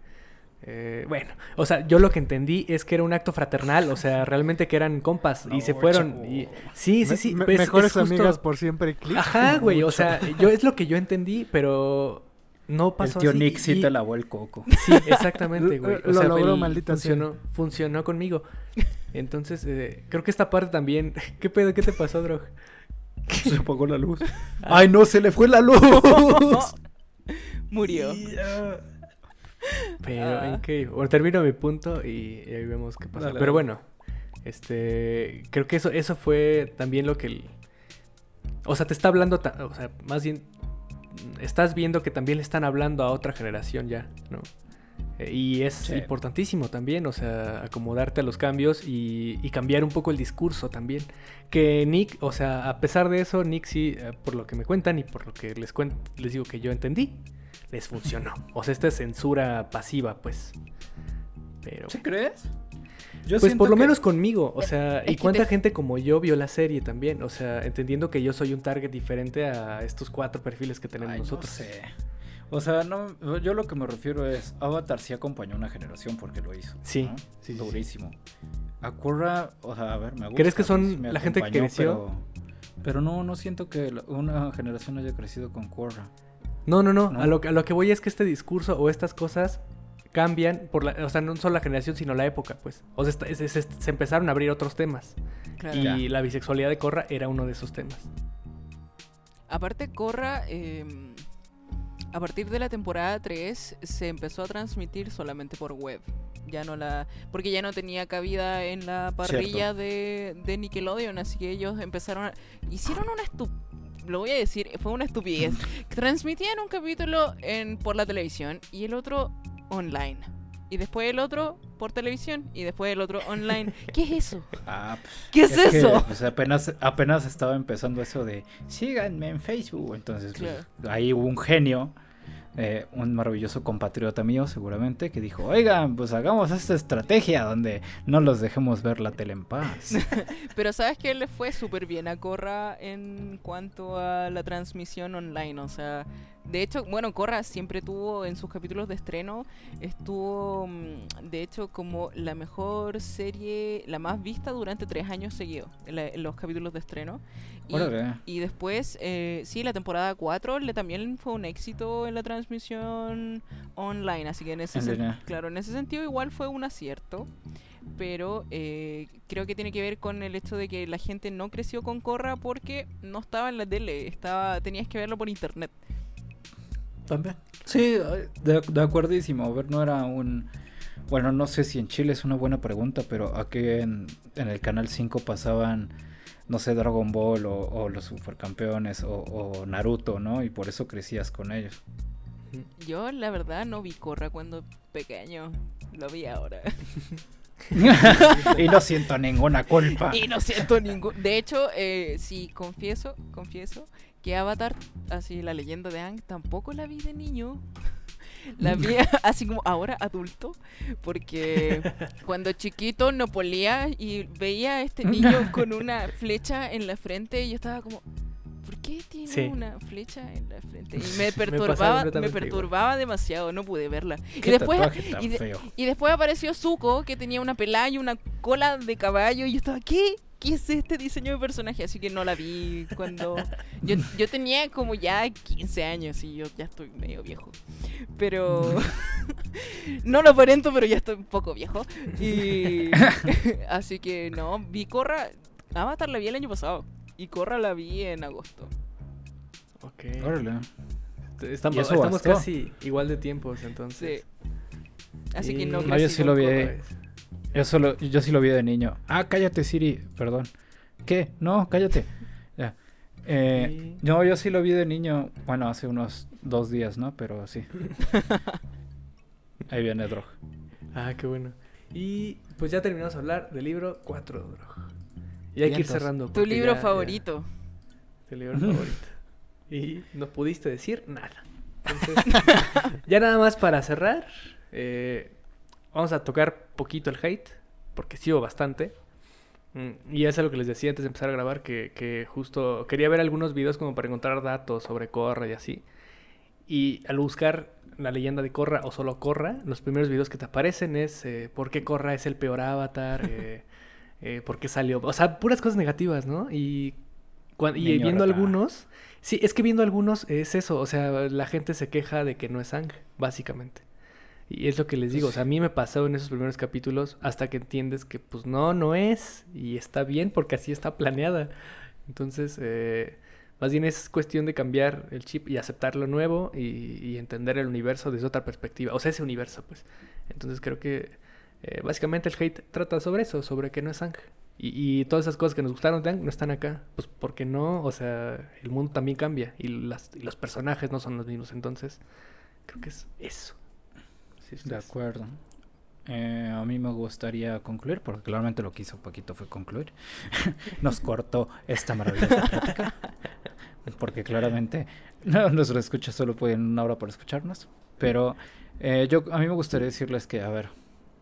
eh, bueno, o sea, yo lo que entendí es que era un acto fraternal, o sea, realmente que eran compas y se fueron. y- sí, sí, sí. me- pues, mejores es justo- amigas por siempre, click. Ajá, güey, o sea, yo es lo que yo entendí, pero no El pasó tío así, Nick sí y- te lavó el coco. Sí, exactamente, güey. O Lo sea, logró, el- maldita sea. funcionó, funcionó conmigo. Entonces, eh, creo que esta parte también. ¿Qué pedo? ¿Qué te pasó, Drog? Se apagó la luz. ¡Ay, no! ¡Se le fue la luz! Murió. Pero, Ah. ¿en qué? Bueno, termino mi punto y, y ahí vemos qué pasa. Dale, Pero bueno, este. Creo que eso, eso fue también lo que. el- o sea, te está hablando. ta- O sea, más bien. Estás viendo que también le están hablando a otra generación ya, ¿no? Eh, Y es Sí. importantísimo también, o sea, acomodarte a los cambios y, y cambiar un poco el discurso también. Que Nick, o sea, a pesar de eso, Nick sí, eh, por lo que me cuentan y por lo que les cuento, les digo que yo entendí, les funcionó. O sea, esta es censura pasiva, pues. Pero... ¿Sí crees? Yo Pues por lo que- menos conmigo, o sea, y cuánta te- gente como yo vio la serie también, o sea, entendiendo que yo soy un target diferente a estos cuatro perfiles que tenemos Ay, no nosotros. sé. O sea, no, yo lo que me refiero es, Avatar sí acompañó a una generación porque lo hizo. Sí, ¿no? sí, sí, sí. Durísimo. A Korra, o sea, a ver, me gusta. ¿Crees que son sí la gente que creció? Pero, pero no, no siento que una generación haya crecido con Korra. No, no, no, ¿No? A, lo, que- a lo que voy es que este discurso o estas cosas cambian por la, o sea, no solo la generación, sino la época, pues. O sea, esta- es- es- se empezaron a abrir otros temas. Claro. Y Ya. la bisexualidad de Corra era uno de esos temas. Aparte, Corra, eh, a partir de la temporada 3 se empezó a transmitir solamente por web. Ya no la. Porque ya no tenía cabida en la parrilla de, de Nickelodeon. Así que ellos empezaron a. Hicieron una estu Lo voy a decir, fue una estupidez. Transmitían un capítulo en, por la televisión y el otro online. Y después el otro por televisión y después el otro online. ¿Qué es eso? Ah, pues, ¿Qué es, que, eso? pues, apenas, apenas estaba empezando eso de síganme en Facebook. Entonces, pues, Claro. ahí hubo un genio, eh, un maravilloso compatriota mío, seguramente, que dijo: Oigan, pues hagamos esta estrategia donde no los dejemos ver la tele en paz. Pero sabes que le fue súper bien a Corra en cuanto a la transmisión online. O sea, De hecho, bueno, Korra siempre tuvo en sus capítulos de estreno, estuvo mm, de hecho como la mejor serie, la más vista durante tres años seguidos, en, los capítulos de estreno. Y, y después, eh, sí, la temporada 4 le también fue un éxito en la transmisión online, así que en ese, En sen- claro, en ese sentido igual fue un acierto. Pero eh, creo que tiene que ver con el hecho de que la gente no creció con Korra porque no estaba en la tele, estaba tenías que verlo por internet. También. Sí, de, de acuerdísimo. A ver, no era un... Bueno, no sé si en Chile es una buena pregunta, pero aquí en, en el Canal 5 pasaban, no sé, Dragon Ball o, o los Supercampeones o, o Naruto, ¿no? Y por eso crecías con ellos. Yo la verdad no vi Korra cuando pequeño, lo vi ahora. y no siento ninguna culpa. y no siento ningún... De hecho, eh, sí, confieso, confieso que Avatar, así la leyenda de Aang, tampoco la vi de niño. La vi así como ahora adulto, porque cuando chiquito no polía y veía a este niño con una flecha en la frente y yo estaba como, ¿por qué tiene Sí. una flecha en la frente? Y me perturbaba, me igual. perturbaba demasiado, no pude verla. Y después, de- y después apareció Zuko, que tenía una pelada y una cola de caballo. Y yo estaba, ¿qué? ¿Qué es este diseño de personaje? Así que no la vi cuando... Yo, yo tenía como ya 15 años y yo ya estoy medio viejo. Pero... no lo aparento, pero ya estoy un poco viejo. Y... Así que no, vi Corra... Avatar la vi el año pasado. Y Corra la vi en agosto. Ok. Órale. Estamos, casi igual de tiempos, Sí. entonces. Así que no No, yo sí lo vi. Yo, solo, yo sí lo vi de niño. Ah, cállate, Siri. Perdón. ¿Qué? No, cállate. Ya. Eh, No, yo sí lo vi de niño. Bueno, hace unos dos días, ¿no? Pero sí. Ahí viene Drog. Ah, qué bueno. Y pues ya terminamos de hablar del libro 4 de Drog. Y hay que ir cerrando. Tu libro ya- ya- favorito. Tu libro favorito. Y no pudiste decir nada. Entonces, ya nada más para cerrar, eh, vamos a tocar poquito el hate, porque sí hubo bastante. Mm, Y es algo que les decía antes de empezar a grabar, que, que justo quería ver algunos videos como para encontrar datos sobre Korra y así. Y al buscar la leyenda de Korra o solo Korra, los primeros videos que te aparecen es eh, por qué Korra es el peor avatar, eh, eh, por qué salió... O sea, puras cosas negativas, ¿no? Y, y viendo rata. algunos... Sí, es que viendo algunos es eso, o sea, la gente se queja de que no es Sang, básicamente. Y es lo que les digo, o sea, a mí me pasó en esos primeros capítulos hasta que entiendes que pues no, no es y está bien porque así está planeada. Entonces, eh, más bien es cuestión de cambiar el chip y aceptar lo nuevo y, y entender el universo desde otra perspectiva, o sea, ese universo, pues. Entonces creo que eh, básicamente el hate trata sobre eso, sobre que no es Sang. Y, y todas esas cosas que nos gustaron de Aang no están acá, pues porque no, o sea, el mundo también cambia y, las, y los personajes no son los mismos, entonces creo que es eso. De acuerdo. Eh, a mí me gustaría concluir, porque claramente lo que hizo Paquito fue concluir. Nos cortó esta maravillosa plática. Porque claramente no, nuestros escuchas solo pueden una hora para escucharnos. Pero eh, yo a mí me gustaría decirles que, a ver,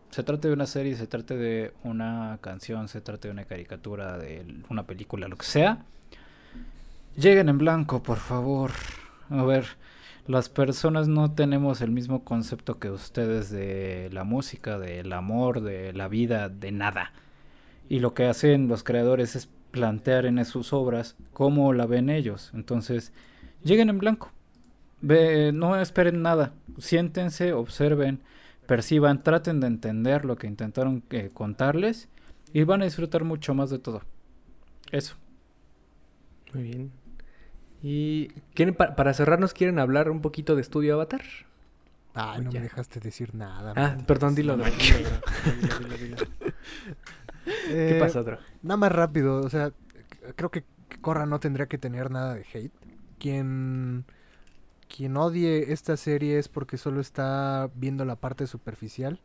se trate de una serie, se trate de una canción, se trate de una caricatura, de una película, lo que sea. Lleguen en blanco, por favor. A ver, las personas no tenemos el mismo concepto que ustedes de la música, del amor, de la vida, de nada. Y lo que hacen los creadores es plantear en sus obras cómo la ven ellos. Entonces, lleguen en blanco. Ve- no esperen nada. Siéntense, observen, perciban, traten de entender lo que intentaron eh, contarles y van a disfrutar mucho más de todo. Eso. Muy bien. Y ¿quieren, pa- para cerrarnos, ¿quieren hablar un poquito de Estudio Avatar? Ay, no Ya. me dejaste decir nada. Ah, man. perdón, dilo. No dilo. Eh, ¿Qué pasa, Drog? Nada más rápido, o sea, creo que Corra no tendría que tener nada de hate. Quien, quien odie esta serie es porque solo está viendo la parte superficial.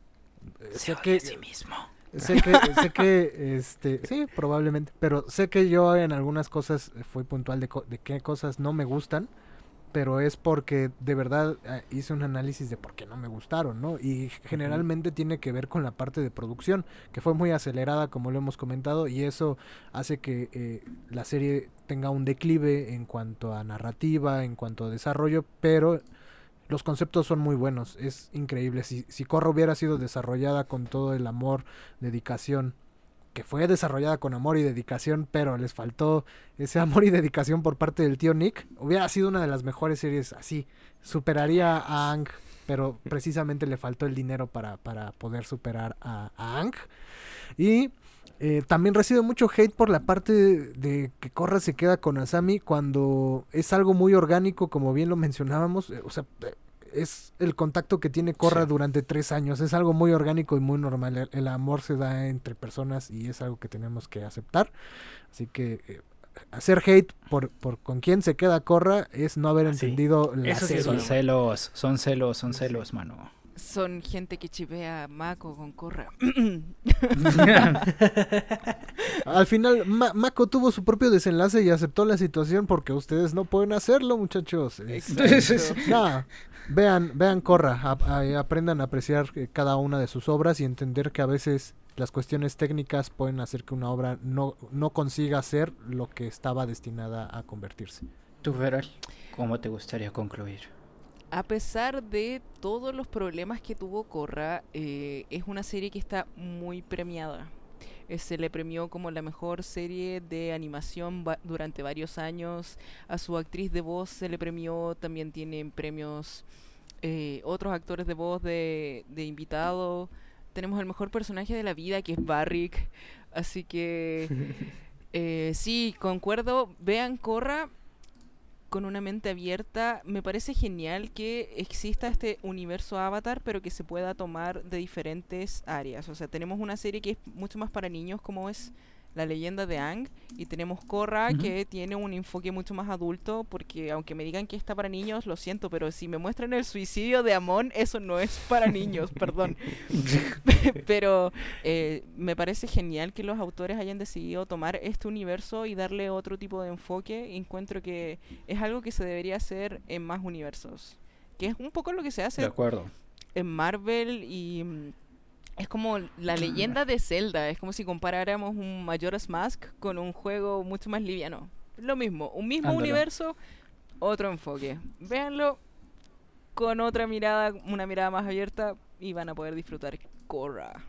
Eh, sé que, mismo. Sé que, sé que, este, sí, probablemente, pero sé que yo en algunas cosas eh, fui puntual de, co- de qué cosas no me gustan, pero es porque de verdad eh, hice un análisis de por qué no me gustaron, ¿no? Y generalmente tiene que ver con la parte de producción, que fue muy acelerada, como lo hemos comentado, y eso hace que eh, la serie tenga un declive en cuanto a narrativa, en cuanto a desarrollo, pero los conceptos son muy buenos, es increíble. Si, si Korra hubiera sido desarrollada con todo el amor, dedicación, que fue desarrollada con amor y dedicación, pero les faltó ese amor y dedicación por parte del tío Nick, hubiera sido una de las mejores series así. Superaría a Ang, pero precisamente le faltó el dinero para, para poder superar a, a Ang. Y eh, también recibe mucho hate por la parte de que Korra se queda con Asami cuando es algo muy orgánico, como bien lo mencionábamos. eh, o sea, eh, es el contacto que tiene Korra Sí. durante tres años. Es algo muy orgánico y muy normal. El, el amor se da entre personas y es algo que tenemos que aceptar. Así que eh, hacer hate por, por con quién se queda Korra es no haber Ah, sí. entendido la Eso sí es Son celos, son celos, son celos, mano. Son gente que chipea a Mako con Korra. Al final, Ma- Mako tuvo su propio desenlace y aceptó la situación porque ustedes no pueden hacerlo, muchachos. Es- Exacto. Nada, vean, vean Corra, aprendan a apreciar eh, cada una de sus obras y entender que a veces las cuestiones técnicas pueden hacer que una obra no, no consiga ser lo que estaba destinada a convertirse. Tú, Feral, ¿cómo te gustaría concluir? A pesar de todos los problemas que tuvo Korra, eh, es una serie que está muy premiada. Eh, se le premió como la mejor serie de animación va- durante varios años. A su actriz de voz se le premió, también tienen premios eh, otros actores de voz de, de invitado. Tenemos el mejor personaje de la vida, que es Barrick. Así que sí, concuerdo. Vean Korra con una mente abierta. Me parece genial que exista este universo Avatar, pero que se pueda tomar de diferentes áreas. O sea, tenemos una serie que es mucho más para niños, como es La leyenda de Ang, y tenemos Korra, Ujú. que tiene un enfoque mucho más adulto, porque aunque me digan que está para niños, lo siento, pero si me muestran el suicidio de Amon, eso no es para niños, perdón. Pero eh, me parece genial que los autores hayan decidido tomar este universo y darle otro tipo de enfoque. Encuentro que es algo que se debería hacer en más universos. Que es un poco lo que se De hace acuerdo. en Marvel y mm, es como la leyenda de Zelda. Es como si comparáramos un Majora's Mask con un juego mucho más liviano. Lo mismo, un mismo universo, otro enfoque. Véanlo con otra mirada, una mirada más abierta y van a poder disfrutar Korra.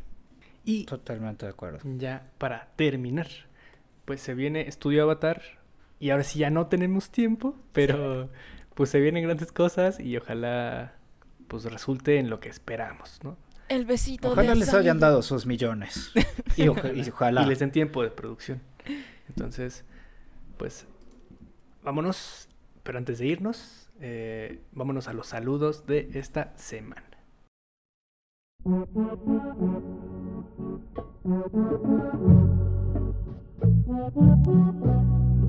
Y Totalmente de acuerdo. ya para terminar, pues se viene Estudio Avatar y ahora sí ya no tenemos tiempo, pero pues se vienen grandes cosas y ojalá pues resulte en lo que esperamos, ¿no? El besito Ojalá de les hayan dado sus millones. Y, oja- y ojalá. Y les den tiempo de producción. Entonces, pues vámonos, pero antes de irnos, eh, vámonos a los saludos de esta semana.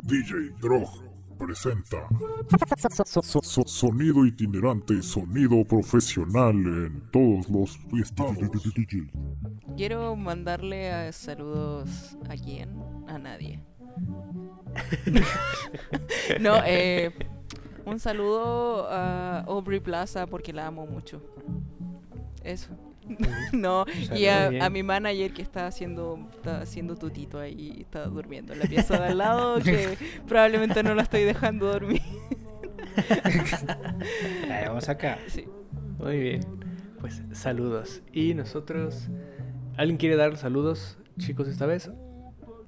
DJ Drog presenta So- so- so- Sonido itinerante, sonido profesional en todos los estados. Quiero mandarle a saludos a quién? A nadie. no, eh, un saludo a Aubrey Plaza porque la amo mucho. Eso. no, y a, a mi manager que está haciendo, está haciendo tutito ahí, está durmiendo en la pieza de al lado, que probablemente no la estoy dejando dormir. Ahí vamos acá. Sí. Muy bien, pues saludos. Y nosotros, ¿alguien quiere dar saludos, chicos, esta vez?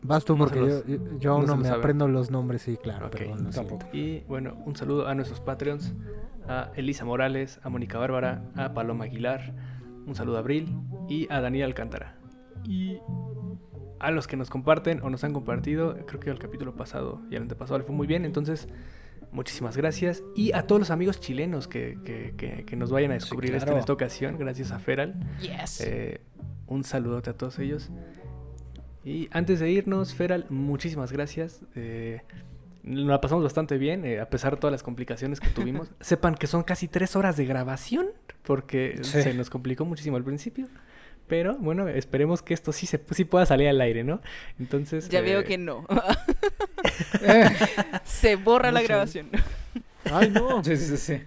Vas tú No porque yo, yo- yo no no me sabe. aprendo los nombres, sí, claro, Ok, perdón, tampoco. siento. Y bueno, un saludo a nuestros Patreons, a Elisa Morales, a Mónica Bárbara, a Paloma Aguilar, un saludo a Abril y a Daniel Alcántara. Y a los que nos comparten o nos han compartido, creo que el capítulo pasado y el antepasado le fue muy bien, entonces muchísimas gracias. Y a todos los amigos chilenos que, que- que- que nos vayan a Sí, descubrir esto claro. en esta ocasión, gracias a Feral. Yes. Eh, un saludote a todos ellos. Y antes de irnos, Feral, muchísimas gracias. Eh, nos la pasamos bastante bien, eh, a pesar de todas las complicaciones que tuvimos. Sepan que son casi tres horas de grabación, porque Sí. se nos complicó muchísimo al principio. Pero bueno, esperemos que esto sí, se, sí pueda salir al aire, ¿no? Entonces... ya veo eh, que no. Se borra la grabación. Ay, no. Sí, sí, sí.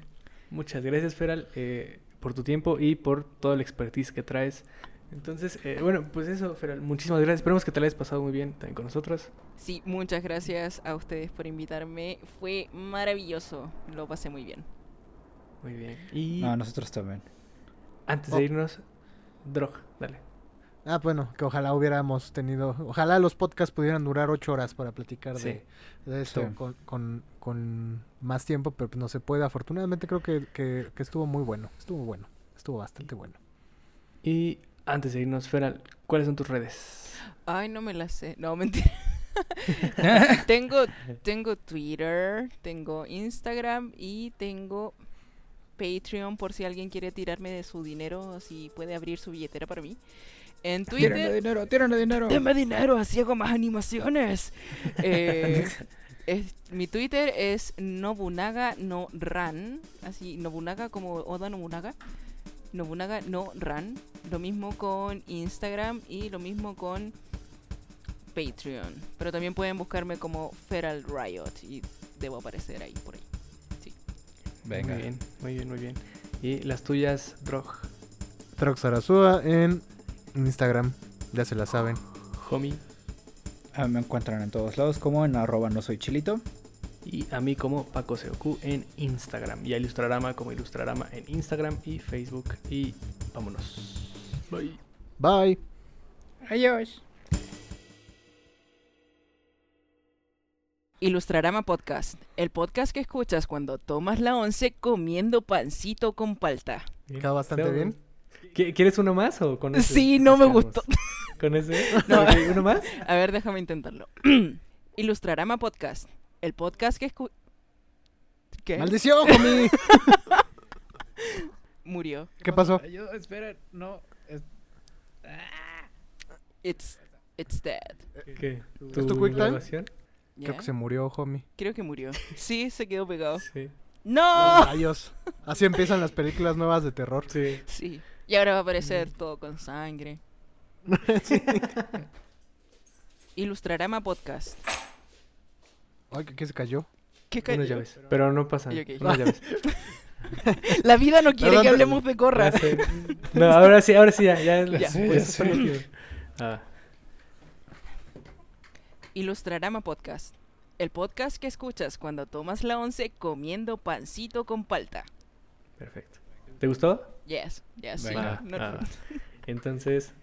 Muchas gracias, Feral, eh, por tu tiempo y por todo el expertise que traes. Entonces, eh, bueno, pues eso, Feral, muchísimas gracias. Esperemos que te la hayas pasado muy bien también con nosotros. Sí, muchas gracias a ustedes por invitarme. Fue maravilloso. Lo pasé muy bien. Muy bien. Y No, nosotros también. antes Oh. de irnos, Drog, dale. Ah, bueno, que ojalá hubiéramos tenido, ojalá los podcasts pudieran durar ocho horas para platicar Sí. de, de esto Sí. con, con, con más tiempo, pero pues no se puede. Afortunadamente creo que, que, que estuvo muy bueno, estuvo bueno, estuvo bastante bueno. Y antes de irnos, Feral, ¿cuáles son tus redes? Ay, no me la sé. No, mentira. tengo, tengo Twitter, tengo Instagram y tengo Patreon por si alguien quiere tirarme de su dinero, si puede abrir su billetera para mí. En Twitter, dinero, tírenle dinero. Deme dinero, así hago más animaciones. Eh, es- mi Twitter es Nobunaga no Ran. Así, Nobunaga como Oda Nobunaga. Nobunaga no Ran. Lo mismo con Instagram y lo mismo con Patreon. Pero también pueden buscarme como Feral Riot y debo aparecer ahí por ahí. Venga. Muy bien, muy bien, muy bien. Y las tuyas, Drog, Trox Arasúa en Instagram, ya se la saben. homie. Ah, me encuentran en todos lados como en arroba no soy chilito. Y a mí como Paco Seoku en Instagram. Y a Ilustrarama como Ilustrarama en Instagram y Facebook. Y vámonos. Bye. Bye. Adiós. Ilustrarama Podcast. El podcast que escuchas cuando tomas la once comiendo pancito con palta. Quedó bastante bien. ¿Qui- ¿Quieres uno más o con ese? Sí, no me gustó. ¿Con ese? No. ¿Uno más? A ver, déjame intentarlo. Ilustrarama Podcast. El podcast que escu... ¿Qué? ¡Maldición, homie! Murió. ¿Qué pasó? Ayuda, esperen, no. es- It's, it's dead. ¿Qué? ¿Es tu quick time? Creo que se murió, homie. Creo que murió. Sí, se quedó pegado. Sí. ¡No! Adiós. Así empiezan las películas nuevas de terror. Sí. Sí. Y ahora va a aparecer todo con sangre. Ilustrarama Podcast. Ay, ¿qué, se cayó? ¿Qué Unas cayó? llaves. Pero no pasan. Ay, ok. Unas llaves. La vida no quiere Perdón, que hablemos de sé. No, ahora sí, ahora sí, ya. Ya, Ya. pues, Ya. Ah, Ilustrarama Podcast. El podcast que escuchas cuando tomas la once comiendo pancito con palta. perfecto. ¿Te gustó? Yes, yes. Venga. No- Ah, Entonces,